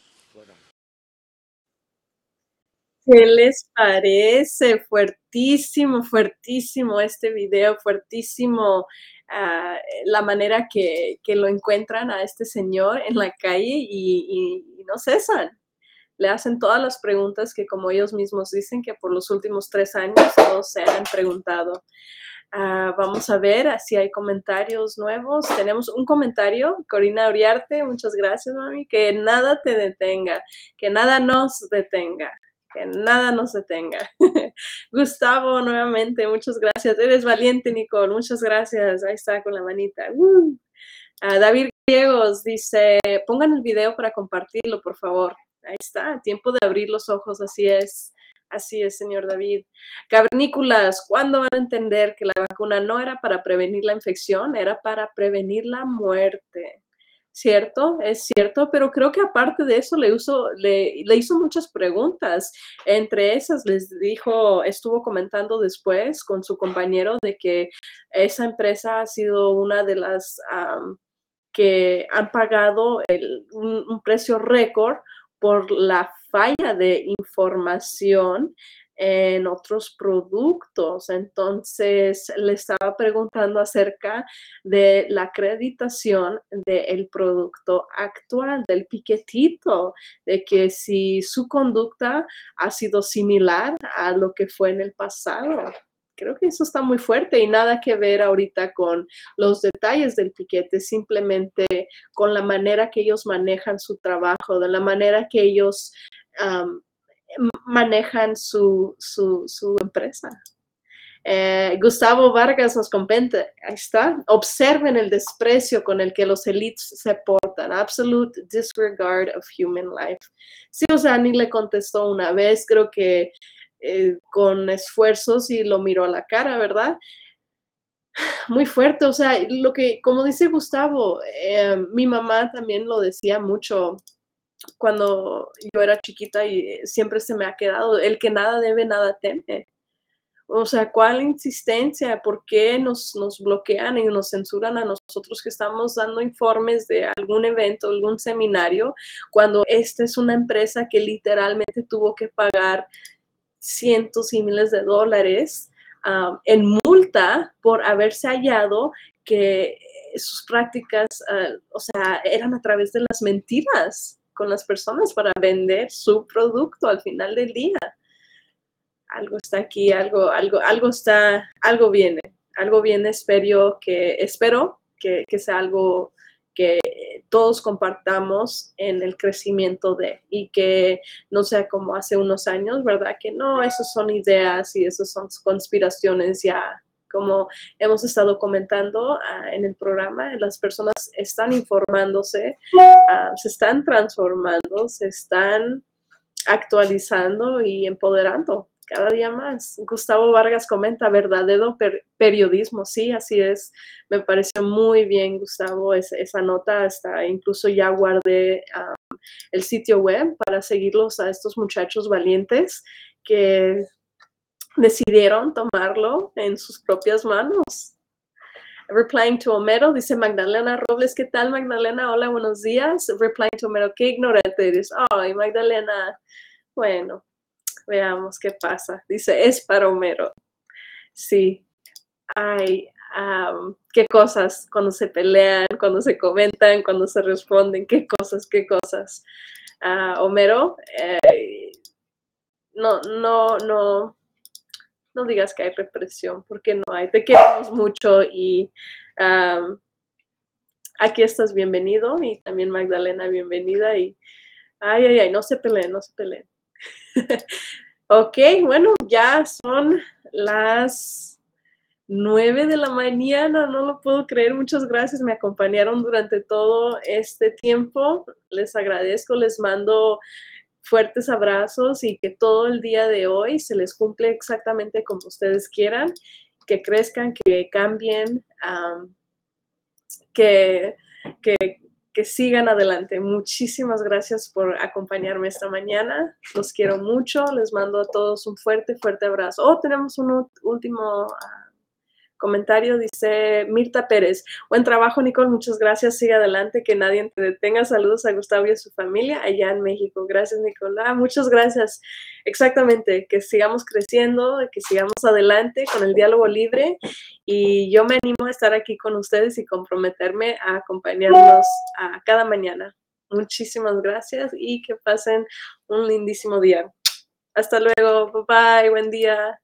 ¿Qué les parece? Fuertísimo, fuertísimo este video, fuertísimo uh, la manera que, que, lo encuentran a este señor en la calle y, no cesan. Le hacen todas las preguntas que como ellos mismos dicen que por los últimos tres años no se han preguntado. Uh, vamos a ver si hay comentarios nuevos. Tenemos un comentario, Corina Uriarte, muchas gracias, mami. Que nada te detenga, que nada nos detenga, que nada nos detenga. Gustavo, nuevamente, muchas gracias. Eres valiente, Nicole, muchas gracias. Ahí está con la manita. Uh. Uh, David Griegos dice: pongan el video para compartirlo, por favor. Ahí está, tiempo de abrir los ojos, así es. Así es, señor David. Cavernícolas, ¿cuándo van a entender que la vacuna no era para prevenir la infección, era para prevenir la muerte? ¿Cierto? Es cierto, pero creo que aparte de eso le, hizo, le, hizo muchas preguntas. Entre esas les dijo, estuvo comentando después con su compañero de que esa empresa ha sido una de las que han pagado un, un precio récord por la falla de información en otros productos. Entonces, le estaba preguntando acerca de la acreditación del producto actual, del piquetito, de que si su conducta ha sido similar a lo que fue en el pasado creo que eso está muy fuerte y nada que ver ahorita con los detalles del piquete, simplemente con la manera que ellos manejan su trabajo, de la manera que ellos manejan su, su, empresa. Eh, Gustavo Vargas nos comenta, ahí está, observen el desprecio con el que los elites se portan, absolute disregard of human life. Sí, o sea, ni le contestó una vez, creo que eh, con esfuerzos y lo miró a la cara, ¿verdad? muy fuerte, o sea, lo que, como dice Gustavo, eh, mi mamá también lo decía mucho cuando yo era chiquita y siempre se me ha quedado, el que nada debe, nada teme. O sea, ¿cuál insistencia? ¿Por qué nos, nos bloquean y nos censuran a nosotros que estamos dando informes de algún evento, algún seminario, cuando esta es una empresa que literalmente tuvo que pagar cientos y miles de dólares um, en multa por haberse hallado que sus prácticas, uh, o sea, eran a través de las mentiras con las personas para vender su producto al final del día algo está aquí, algo, algo, algo está, algo viene, algo viene, espero que, espero que, que sea algo que todos compartamos en el crecimiento de y que no sea como hace unos años, ¿verdad? Que no, esas son ideas y esas son conspiraciones ya. Como hemos estado comentando uh, en el programa, las personas están informándose, uh, se están transformando, se están actualizando y empoderando cada día más. Gustavo Vargas comenta, verdadero periodismo, sí, así es. Me pareció muy bien, Gustavo, esa nota, hasta incluso ya guardé el sitio web para seguirlos a estos muchachos valientes que decidieron tomarlo en sus propias manos. Replying to Homero, dice Magdalena Robles, ¿qué tal Magdalena? Hola, buenos días. Replying to Homero, qué ignorante eres. Ay, Magdalena, bueno, Veamos qué pasa. Dice, es para Homero. Sí. Ay, qué cosas cuando se pelean, cuando se comentan, cuando se responden, qué cosas, qué cosas. Uh, Homero, eh, no, no, no, no digas que hay represión, porque no hay. Te queremos mucho y aquí estás bienvenido y también Magdalena, bienvenida y ay, ay, ay, no se peleen, no se peleen. ok, bueno, ya son las nueve de la mañana, no lo puedo creer. Muchas gracias, me acompañaron durante todo este tiempo. Les agradezco, les mando fuertes abrazos y que todo el día de hoy se les cumple exactamente como ustedes quieran, que crezcan, que cambien, que, que que sigan adelante. Muchísimas gracias por acompañarme esta mañana. Los quiero mucho. Les mando a todos un fuerte, fuerte abrazo. Oh, tenemos un último ah, comentario dice Mirta Pérez. Buen trabajo, Nicole. Muchas gracias. Sigue adelante. Que nadie te detenga. Saludos a Gustavo y a su familia allá en México. Gracias, Nicole. Muchas gracias. Exactamente. Que sigamos creciendo, que sigamos adelante con el diálogo libre. Y yo me animo a estar aquí con ustedes y comprometerme a acompañarnos a cada mañana. Muchísimas gracias y que pasen un lindísimo día. Hasta luego. Bye bye. Buen día.